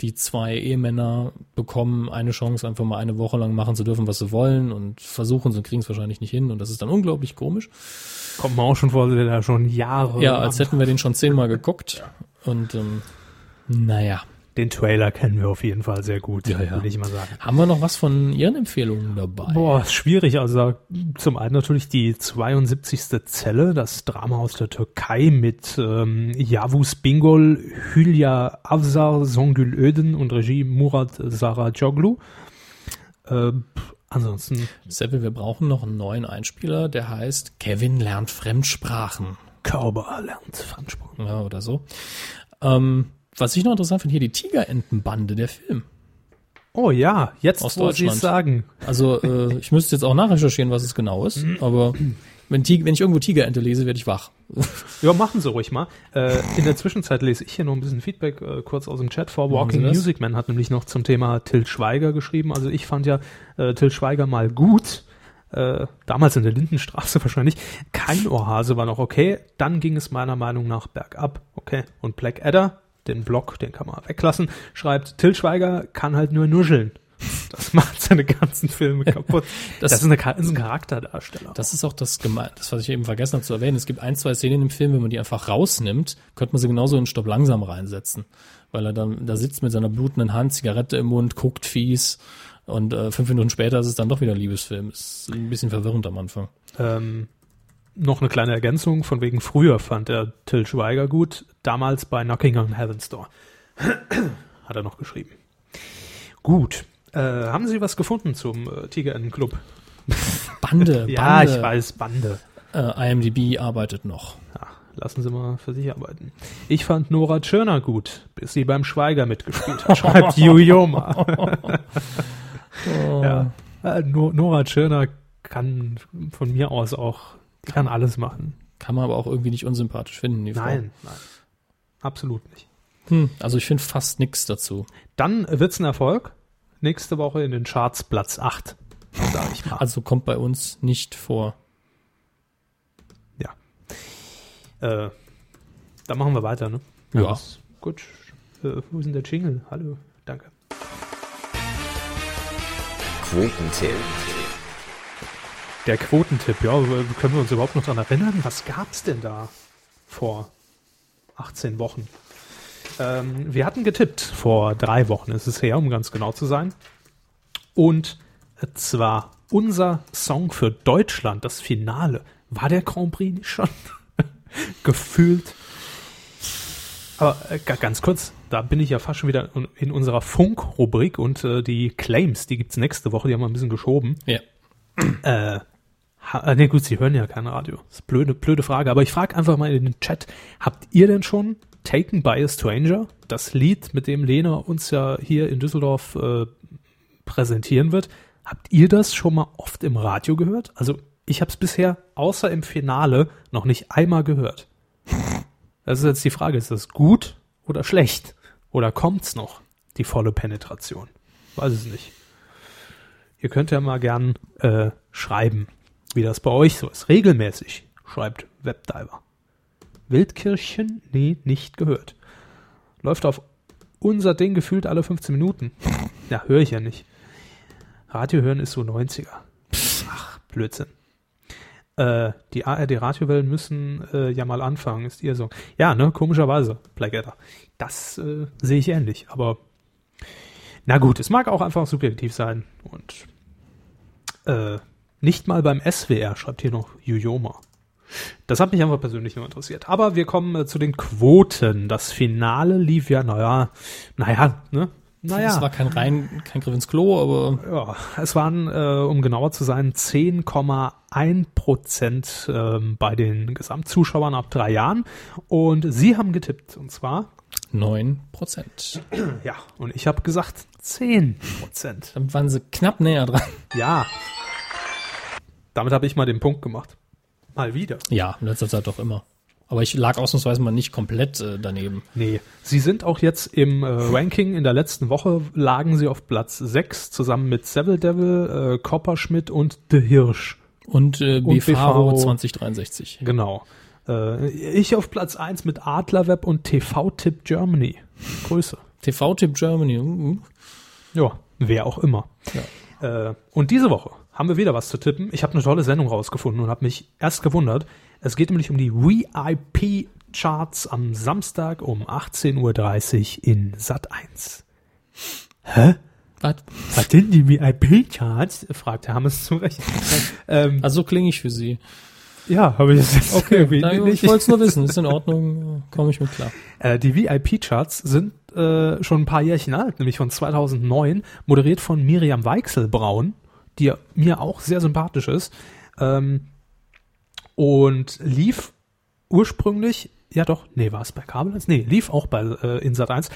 die zwei Ehemänner bekommen eine Chance, einfach mal eine Woche lang machen zu dürfen, was sie wollen und versuchen sie und kriegen es wahrscheinlich nicht hin und das ist dann unglaublich komisch. Kommt mir auch schon vor, der da schon Jahre. Ja, als hätten wir den schon zehnmal geguckt [laughs] und ähm, naja. Den Trailer kennen wir auf jeden Fall sehr gut, Ja, ja. würde ich mal sagen. Haben wir noch was von Ihren Empfehlungen dabei? Boah, schwierig. Also zum einen natürlich die 72. Zelle, das Drama aus der Türkei mit ähm, Yavuz Bingol, Hülya Avsar, Songül Öden und Regie Murat Saracoglu. Äh, ansonsten Seville, wir brauchen noch einen neuen Einspieler, der heißt Kevin lernt Fremdsprachen. Körber lernt Fremdsprachen. Ja, oder so. Ähm, was ich noch interessant finde, hier die Tigerentenbande, der Film. Oh ja, jetzt Aus wo Sie es sagen. Also äh, ich müsste jetzt auch nachrecherchieren, was es genau ist, aber wenn, Tiger, wenn ich irgendwo Tigerente lese, werde ich wach. [laughs] Ja, machen Sie ruhig mal. Äh, in der Zwischenzeit lese ich hier noch ein bisschen Feedback äh, kurz aus dem Chat vor. Walking? Music Man hat nämlich noch zum Thema Till Schweiger geschrieben. Also ich fand ja äh, Till Schweiger mal gut. Äh, damals in der Lindenstraße [laughs] wahrscheinlich. Kein Ohrhase war noch okay. Dann ging es meiner Meinung nach bergab. Okay. Und Blackadder, den Blog, den kann man weglassen, schreibt, Till Schweiger kann halt nur nuscheln. Das macht seine ganzen Filme [laughs] kaputt. das, Das- ist, eine, ist ein Charakterdarsteller. Das ist auch das, geme- das, was ich eben vergessen habe zu erwähnen. Es gibt ein, zwei Szenen im Film, wenn man die einfach rausnimmt, könnte man sie genauso in Stopp langsam reinsetzen. Weil er dann da sitzt mit seiner blutenden Hand, Zigarette im Mund, guckt fies und äh, fünf Minuten später ist es dann doch wieder ein Liebesfilm. Ist ein bisschen verwirrend am Anfang. Ähm, noch eine kleine Ergänzung, von wegen früher fand er Till Schweiger gut, damals bei Knocking on Heaven's Door. [clears throat] Hat er noch geschrieben. Gut. Äh, haben Sie was gefunden zum äh, Tigerentenclub? [laughs] Bande, [laughs] Ja, Bande. ich weiß, Bande. Äh, IMDb arbeitet noch. Ja, lassen Sie mal für sich arbeiten. Ich fand Nora Tschirner gut, bis sie beim Schweiger mitgespielt hat, [laughs] schreibt Jujoma. ja. Äh, No- Nora Tschirner kann von mir aus auch, die kann alles machen. Kann man aber auch irgendwie nicht unsympathisch finden, die Frau. Nein, nein. Absolut nicht. Hm, also ich finde fast nichts dazu. Dann wird's ein Erfolg. Nächste Woche in den Charts Platz 8. Sag ich mal. Also kommt bei uns nicht vor. ja. Äh, dann machen wir weiter, ne? Ja. das- gut. Äh, wo ist denn der Jingle? Hallo, danke. Quotentipp. Der Quotentipp, ja, können wir uns überhaupt noch dran erinnern? Was gab's denn da vor 18 Wochen? Ähm, wir hatten getippt vor drei Wochen, ist es her, um ganz genau zu sein. Und zwar unser Song für Deutschland, das Finale. War der Grand Prix nicht schon? [laughs] Gefühlt. Aber äh, ga- ganz kurz, da bin ich ja fast schon wieder in- in unserer Funk-Rubrik und äh, die Claims, die gibt's nächste Woche, die haben wir ein bisschen geschoben. Ja. Äh, ha, nee, gut, Sie hören ja kein Radio. Das ist eine blöde, blöde Frage. Aber ich frage einfach mal in den Chat, habt ihr denn schon Taken by a Stranger, das Lied, mit dem Lena uns ja hier in Düsseldorf äh, präsentieren wird, habt ihr das schon mal oft im Radio gehört? Also ich habe es bisher außer im Finale noch nicht einmal gehört. Das ist jetzt die Frage, ist das gut oder schlecht? Oder kommt's noch, die volle Penetration? Weiß es nicht. Ihr könnt ja mal gern äh, schreiben, wie das bei euch so ist. Regelmäßig, schreibt Webdiver. Wildkirchen? Nee, nicht gehört. Läuft auf unser Ding gefühlt alle 15 Minuten. [laughs] Ja, höre ich ja nicht. Radio hören ist so 90er. Ach, Blödsinn. Äh, die ARD-Radiowellen müssen äh, ja mal anfangen, ist ihr so. Ja, ne, komischerweise, Adder. Das äh, sehe ich ähnlich, aber na gut, es mag auch einfach subjektiv sein. Und äh, nicht mal beim SWR, schreibt hier noch Jujoma. Das hat mich einfach persönlich nur interessiert. Aber wir kommen äh, zu den Quoten. Das Finale lief ja, naja, naja, ne? Es Naja. war kein rein, kein Griff ins Klo, aber Ja, es waren, äh, um genauer zu sein, 10,1 Prozent ähm, bei den Gesamtzuschauern ab drei Jahren. Und Sie haben getippt, und zwar, 9 Prozent. ja, und ich habe gesagt 10 Prozent. Damit waren sie knapp näher dran. Ja. Damit habe ich mal den Punkt gemacht. Mal wieder. Ja, in letzter Zeit doch immer. Aber ich lag ausnahmsweise mal nicht komplett äh, daneben. Nee, sie sind auch jetzt im äh, Ranking. In der letzten Woche lagen sie auf Platz 6 zusammen mit Seville Devil, äh, Copperschmidt und The Hirsch. Und, äh, Und BV, BV 2063. Genau. Äh, ich auf Platz 1 mit Adlerweb und TV-Tipp Germany. Grüße. TV-Tipp Germany. uh. Ja, wer auch immer. Äh, und diese Woche haben wir wieder was zu tippen. Ich habe eine tolle Sendung rausgefunden und habe mich erst gewundert. Es geht nämlich um die VIP-Charts am Samstag um 18.30 Uhr in Sat 1. Hä? Was? Was sind die VIP-Charts? fragt Herr Hammes zu Recht. [laughs] ähm, Also so klinge ich für sie. ja, habe ich jetzt [laughs] irgendwie Na, nicht. ich wollte es nur wissen. Ist in Ordnung. Komme ich mit klar. Äh, die VIP-Charts sind äh, schon ein paar Jährchen alt, nämlich von 2009, moderiert von Miriam Weichselbraun, die mir auch sehr sympathisch ist. Ähm, und lief ursprünglich, ja doch, nee, war es bei Kabel? Nee, lief auch bei äh, in Sat 1,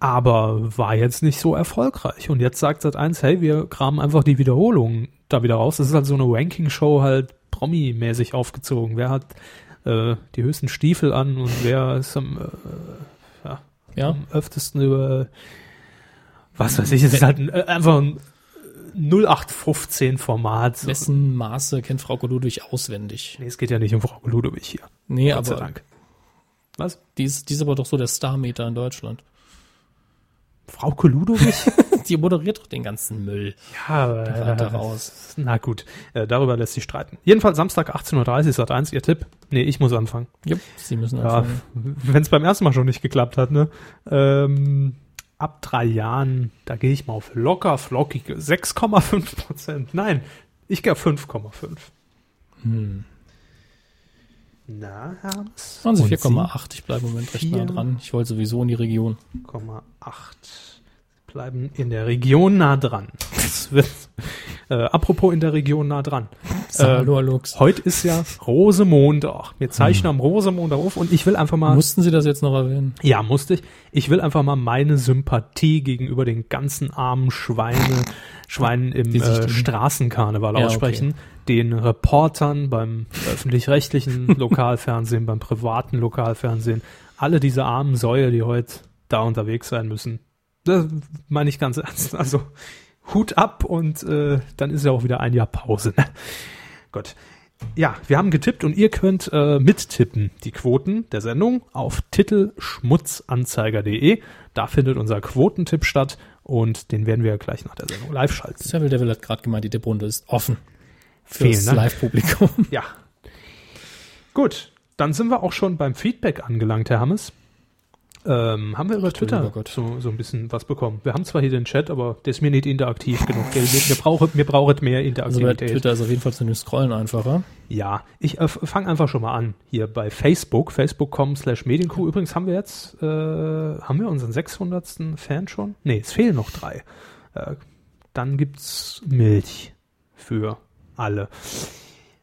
aber war jetzt nicht so erfolgreich. Und jetzt sagt Sat 1, hey, wir kramen einfach die Wiederholungen da wieder raus. Das ist halt so eine Ranking-Show halt Promi-mäßig aufgezogen. Wer hat äh, die höchsten Stiefel an und wer ist am äh, Ja. am öftesten über was weiß ich, es ist halt ein, äh, einfach ein 0815 Format. So. Wessen Maße kennt Frau Ludwig auswendig? Nee, es geht ja nicht um Frau Ludwig hier. Nee, Gott sei aber Dank. Was? die ist, die ist aber doch so der Starmeter in Deutschland. Frau Ludwig? [laughs] Die moderiert doch den ganzen Müll. ja, äh, raus. Na gut, äh, darüber lässt sich streiten. Jedenfalls Samstag 18.30 Uhr, Sat 1, Ihr Tipp. Nee, ich muss anfangen. Jupp, sie müssen Ja, anfangen. wenn es beim ersten Mal schon nicht geklappt hat, ne? Ähm, ab drei Jahren, da gehe ich mal auf locker flockige 6,5 Prozent. Nein, ich gehe auf 5,5. Hm. Na, Hermes? Also Und 4,8. Ich bleibe im Moment recht nah dran. Ich wollte sowieso in die Region. 7,8. Bleiben in der Region nah dran. Das wird, äh, apropos in der Region nah dran. Lux. Heute ist ja Rosemontag. Wir zeichnen am Rosemontag auf und ich will einfach mal. Mussten Sie das jetzt noch erwähnen? Ja, musste ich. Ich will einfach mal meine Sympathie gegenüber den ganzen armen Schweine, Schweinen im äh, Straßenkarneval Ja, aussprechen. Den Reportern beim öffentlich-rechtlichen [laughs] Lokalfernsehen, beim privaten Lokalfernsehen. Alle diese armen Säue, die heute da unterwegs sein müssen. Das meine ich ganz ernst. Also Hut ab und äh, dann ist ja auch wieder ein Jahr Pause. Ne? Gott. Ja, wir haben getippt und ihr könnt äh, mittippen die Quoten der Sendung auf titelschmutzanzeiger.de. Da findet unser Quotentipp statt und den werden wir gleich nach der Sendung live schalten. Seville Devil hat gerade gemeint, die Tipprunde ist offen. Fürs Dank. Live-Publikum. Ja. Gut, dann sind wir auch schon beim Feedback angelangt, Herr Hammes. Ähm, haben wir über Twitter Gott. so, so ein bisschen was bekommen? Wir haben zwar hier den Chat, aber der ist mir nicht interaktiv [laughs] genug. Wir, wir, brauchen, wir brauchen mehr Also Interaktivität. Twitter ist auf jeden Fall zu dem Scrollen einfacher. Ja, ich äh, fange einfach schon mal an. Hier bei Facebook, facebook.com slash Medienkuh. Übrigens haben wir jetzt, äh, haben wir unseren 600. Fan schon? Nee, es fehlen noch drei. Äh, dann gibt's Milch für alle.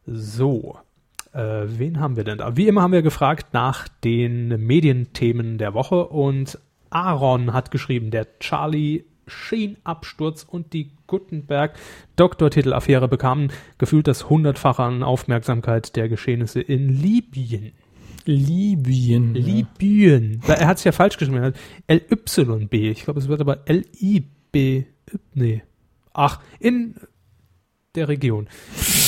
So, äh, wen haben wir denn da? Wie immer haben wir gefragt nach den Medienthemen der Woche und Aaron hat geschrieben, der Charlie Sheen-Absturz und die Gutenberg Doktortitel-Affäre bekamen gefühlt das hundertfache an Aufmerksamkeit der Geschehnisse in Libyen. Libyen. Libyen. Weil Er hat es ja falsch geschrieben. Er hat LYB. Ich glaube, es wird aber LIB. Nee. Ach, in der Region.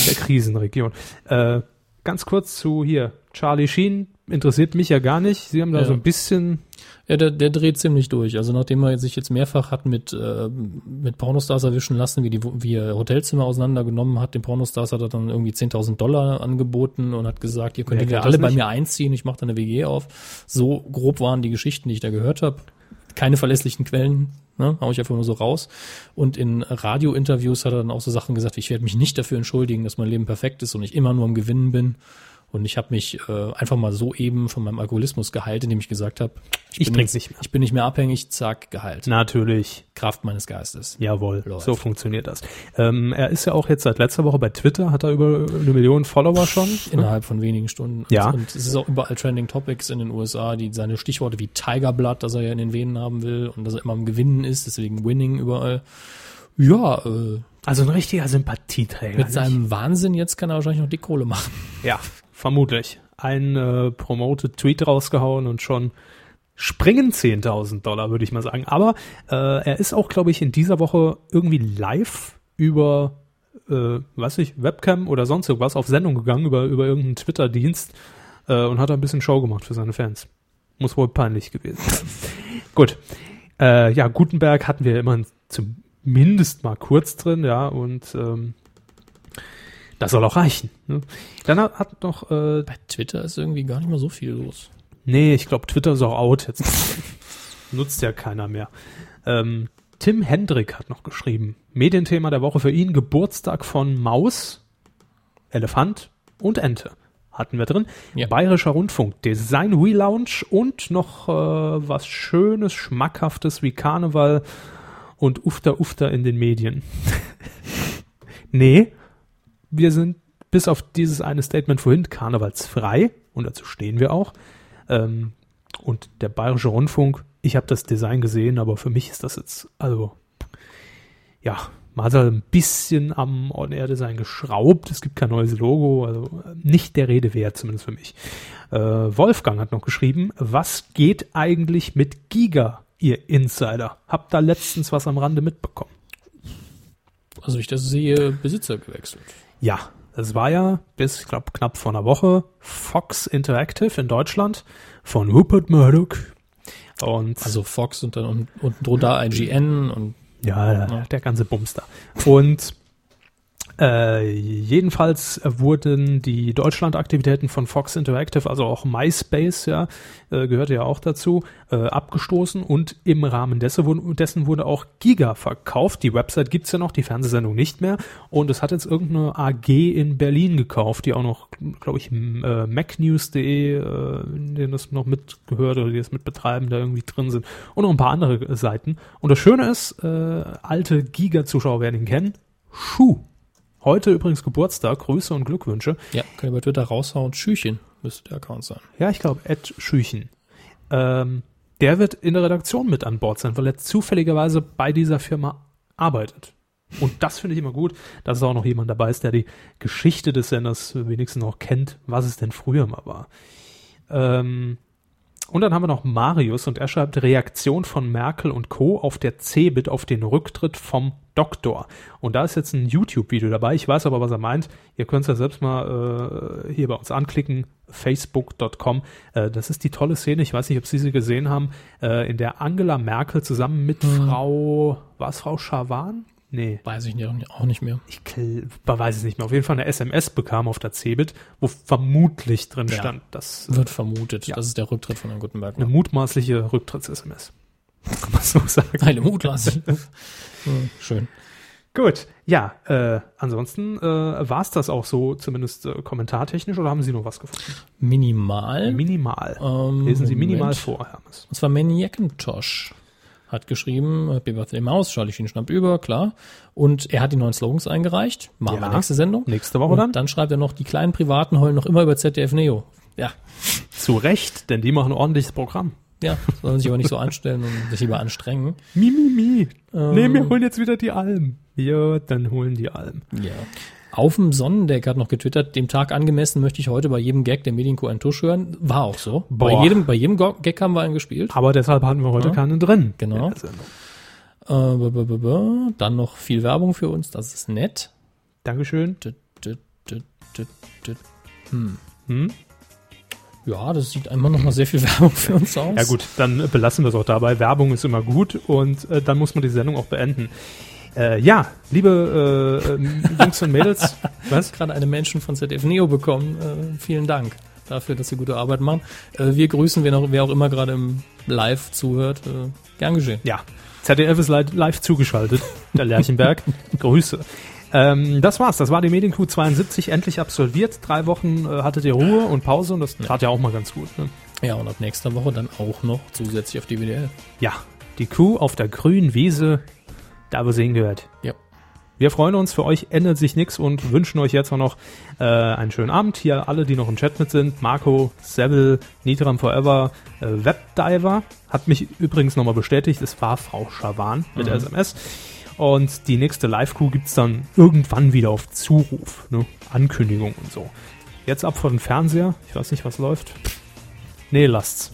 Der Krisenregion. Äh, ganz kurz zu hier. Charlie Sheen interessiert mich ja gar nicht. Sie haben da Ja. so ein bisschen. Ja, der, der dreht ziemlich durch. Also nachdem er sich jetzt mehrfach hat mit, äh, mit Pornostars erwischen lassen, wie, die, wie er Hotelzimmer auseinandergenommen hat, den Pornostars hat er dann irgendwie 10.000 Dollar angeboten und hat gesagt, ihr könnt ja alle das bei nicht? mir einziehen, ich mache da eine WG auf. So grob waren die Geschichten, die ich da gehört habe. Keine verlässlichen Quellen, ne, hau ich einfach nur so raus. Und in Radiointerviews hat er dann auch so Sachen gesagt, ich werde mich nicht dafür entschuldigen, dass mein Leben perfekt ist und ich immer nur am Gewinnen bin. Und ich habe mich äh, einfach mal so eben von meinem Alkoholismus geheilt, indem ich gesagt habe, Ich bin trink's jetzt- nicht mehr. Ich bin nicht mehr abhängig, zack, geheilt. Natürlich. Kraft meines Geistes. Jawohl, Läuft. so funktioniert das. Ähm, er ist ja auch jetzt seit letzter Woche bei Twitter, hat er über eine Million Follower schon. Innerhalb von wenigen Stunden. Ja. Und, es ist auch überall Trending Topics in den USA, die seine Stichworte wie Tiger Blood, dass er ja in den Venen haben will und dass er immer am Gewinnen ist, deswegen Winning überall. Ja, äh, Also ein richtiger Sympathieträger. mit seinem Wahnsinn jetzt kann er wahrscheinlich noch die Kohle machen. Ja, vermutlich. Ein äh, promoted Tweet rausgehauen und schon springen 10.000 Dollar, würde ich mal sagen. Aber äh, er ist auch, glaube ich, in dieser Woche irgendwie live über, äh, weiß ich, Webcam oder sonst irgendwas auf Sendung gegangen, über, über irgendeinen Twitter-Dienst äh, und hat ein bisschen Show gemacht für seine Fans. Muss wohl peinlich gewesen sein. [laughs] Gut. Äh, ja, Gutenberg hatten wir immerhin zumindest mal kurz drin, ja, und ähm, das soll auch reichen. Ne? Dann hat, hat noch, äh, Bei Twitter ist irgendwie gar nicht mal so viel los. nee, ich glaube, Twitter ist auch out jetzt. [laughs] Nutzt ja keiner mehr. Ähm, Tim Hendrick hat noch geschrieben, Medienthema der Woche für ihn, Geburtstag von Maus, Elefant und Ente. Hatten wir drin. Ja. Bayerischer Rundfunk, Design Relaunch und noch äh, was Schönes, Schmackhaftes wie Karneval und Ufter Ufter in den Medien. [laughs] nee, wir sind bis auf dieses eine Statement vorhin karnevalsfrei und dazu stehen wir auch. Ähm, und der Bayerische Rundfunk, ich habe das Design gesehen, aber für mich ist das jetzt, also, ja, man hat halt ein bisschen am On-Air-Design geschraubt. Es gibt kein neues Logo, also nicht der Rede wert, zumindest für mich. Äh, Wolfgang hat noch geschrieben, was geht eigentlich mit Giga, ihr Insider? Habt da letztens was am Rande mitbekommen? Also ich das sehe, Besitzer gewechselt. Ja, es war ja bis, ich glaube, knapp vor einer Woche Fox Interactive in Deutschland von Rupert Murdoch. Und Also Fox und dann un- unten drunter IGN und ja, der, ganze Bums da. Und äh, jedenfalls wurden die Deutschland-Aktivitäten von Fox Interactive, also auch MySpace, ja, äh, gehörte ja auch dazu, äh, abgestoßen und im Rahmen dessen, wurde- dessen wurde auch Giga verkauft. Die Website gibt's ja noch, die Fernsehsendung nicht mehr. Und es hat jetzt irgendeine AG in Berlin gekauft, die auch noch, glaube ich, äh, macnews.de, äh, denen das noch mitgehört oder die das mitbetreiben, da irgendwie drin sind. Und noch ein paar andere Seiten. Und das Schöne ist, äh, alte Giga-Zuschauer werden ihn kennen, Schuh Heute übrigens Geburtstag, Grüße und Glückwünsche. Ja, ihr bei Twitter raushauen. Schüchen müsste der Account sein. Ja, ich glaube, Ed Schüchen. Ähm, der wird in der Redaktion mit an Bord sein, weil er zufälligerweise bei dieser Firma arbeitet. Und das finde ich immer gut, dass es auch noch jemand dabei ist, der die Geschichte des Senders wenigstens noch kennt, was es denn früher mal war. Ähm, und dann haben wir noch Marius und er schreibt Reaktion von Merkel und Co. auf der CeBIT auf den Rücktritt vom Doktor. Und da ist jetzt ein YouTube-Video dabei. Ich weiß aber, was er meint. Ihr könnt es ja selbst mal äh, hier bei uns anklicken. Facebook.com. Äh, das ist die tolle Szene. Ich weiß nicht, ob Sie sie gesehen haben, äh, in der Angela Merkel zusammen mit Frau, war es Frau Schawan? Nee. Weiß ich nicht, auch nicht mehr. Ich weiß es nicht mehr. Auf jeden Fall eine SMS bekam auf der CeBIT, wo vermutlich drin Ja. stand, dass Wird vermutet, Ja. dass es der Rücktritt von Herrn Gutenberg eine war. mutmaßliche Rücktritts-SMS. [laughs] Kann man so sagen. Eine Mutlassung. [laughs] Hm, Schön. Gut, ja, äh, ansonsten äh, war es das auch so, zumindest äh, kommentartechnisch, oder haben Sie noch was gefunden? Minimal. Minimal. Ähm, Lesen Sie minimal Moment. vor, Hermes. Und zwar Manny Jackintosh hat geschrieben, Happy Birthday Maus, Charlie Sheen schnappt über, klar. Und er hat die neuen Slogans eingereicht. Machen Ja. wir nächste Sendung. Nächste Woche Und dann? dann schreibt er noch, die kleinen Privaten heulen noch immer über ZDF Neo. Ja, Zu Recht, denn die machen ein ordentliches Programm. ja, sollen sich aber nicht so anstellen und sich lieber anstrengen. Mi, mi, mi. Ähm. Nee, wir holen jetzt wieder die Alm. Ja, dann holen die Alm. Ja. Auf dem Sonnendeck hat noch getwittert, dem Tag angemessen möchte ich heute bei jedem Gag der Medienco einen Tusch hören. War auch so. Bei Boah. jedem, bei jedem Gag haben wir einen gespielt. Aber deshalb hatten wir heute Ja. keinen drin. Genau. Sendung. Äh, dann noch viel Werbung für uns, das ist nett. Dankeschön. D- Hm? Ja, das sieht einmal noch mal sehr viel [laughs] Werbung für uns aus. Ja gut, dann belassen wir es auch dabei. Werbung ist immer gut und äh, dann muss man die Sendung auch beenden. Äh, ja, liebe äh, Jungs und Mädels, [laughs] was? gerade eine Menschen von ZDF Neo bekommen. Äh, vielen Dank dafür, dass Sie gute Arbeit machen. Äh, wir grüßen, wer, noch, wer auch immer gerade im Live zuhört. Äh, gern geschehen. Ja, ZDF ist li- live zugeschaltet, der Lerchenberg. [laughs] Grüße. Ähm, das war's, das war die Medienkuh 72 endlich absolviert. Drei Wochen äh, hattet ihr Ruhe und Pause und das tat ja auch mal ganz gut. Ne? Ja, und ab nächster Woche dann auch noch zusätzlich auf die WDL. Ja, die Kuh auf der grünen Wiese, da wo sie hingehört. Ja. Wir freuen uns, für euch ändert sich nichts und wünschen euch jetzt auch noch äh, einen schönen Abend. Hier alle, die noch im Chat mit sind. Marco, Seville, Nitram Forever, äh, Webdiver. Hat mich übrigens nochmal bestätigt, es war Frau Schawan mit SMS. Und die nächste Live-Kuh gibt's dann irgendwann wieder auf Zuruf. Ne? Ankündigung und so. Jetzt ab vor den Fernseher. Ich weiß nicht, was läuft. Nee, lasst's.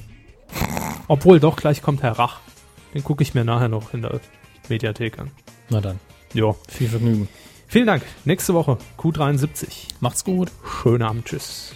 Obwohl, doch, gleich kommt Herr Rach. Den gucke ich mir nachher noch in der Mediathek an. Na dann, Ja. viel Vergnügen. Vielen Dank. Nächste Woche Q73. Macht's gut. Schönen Abend. Tschüss.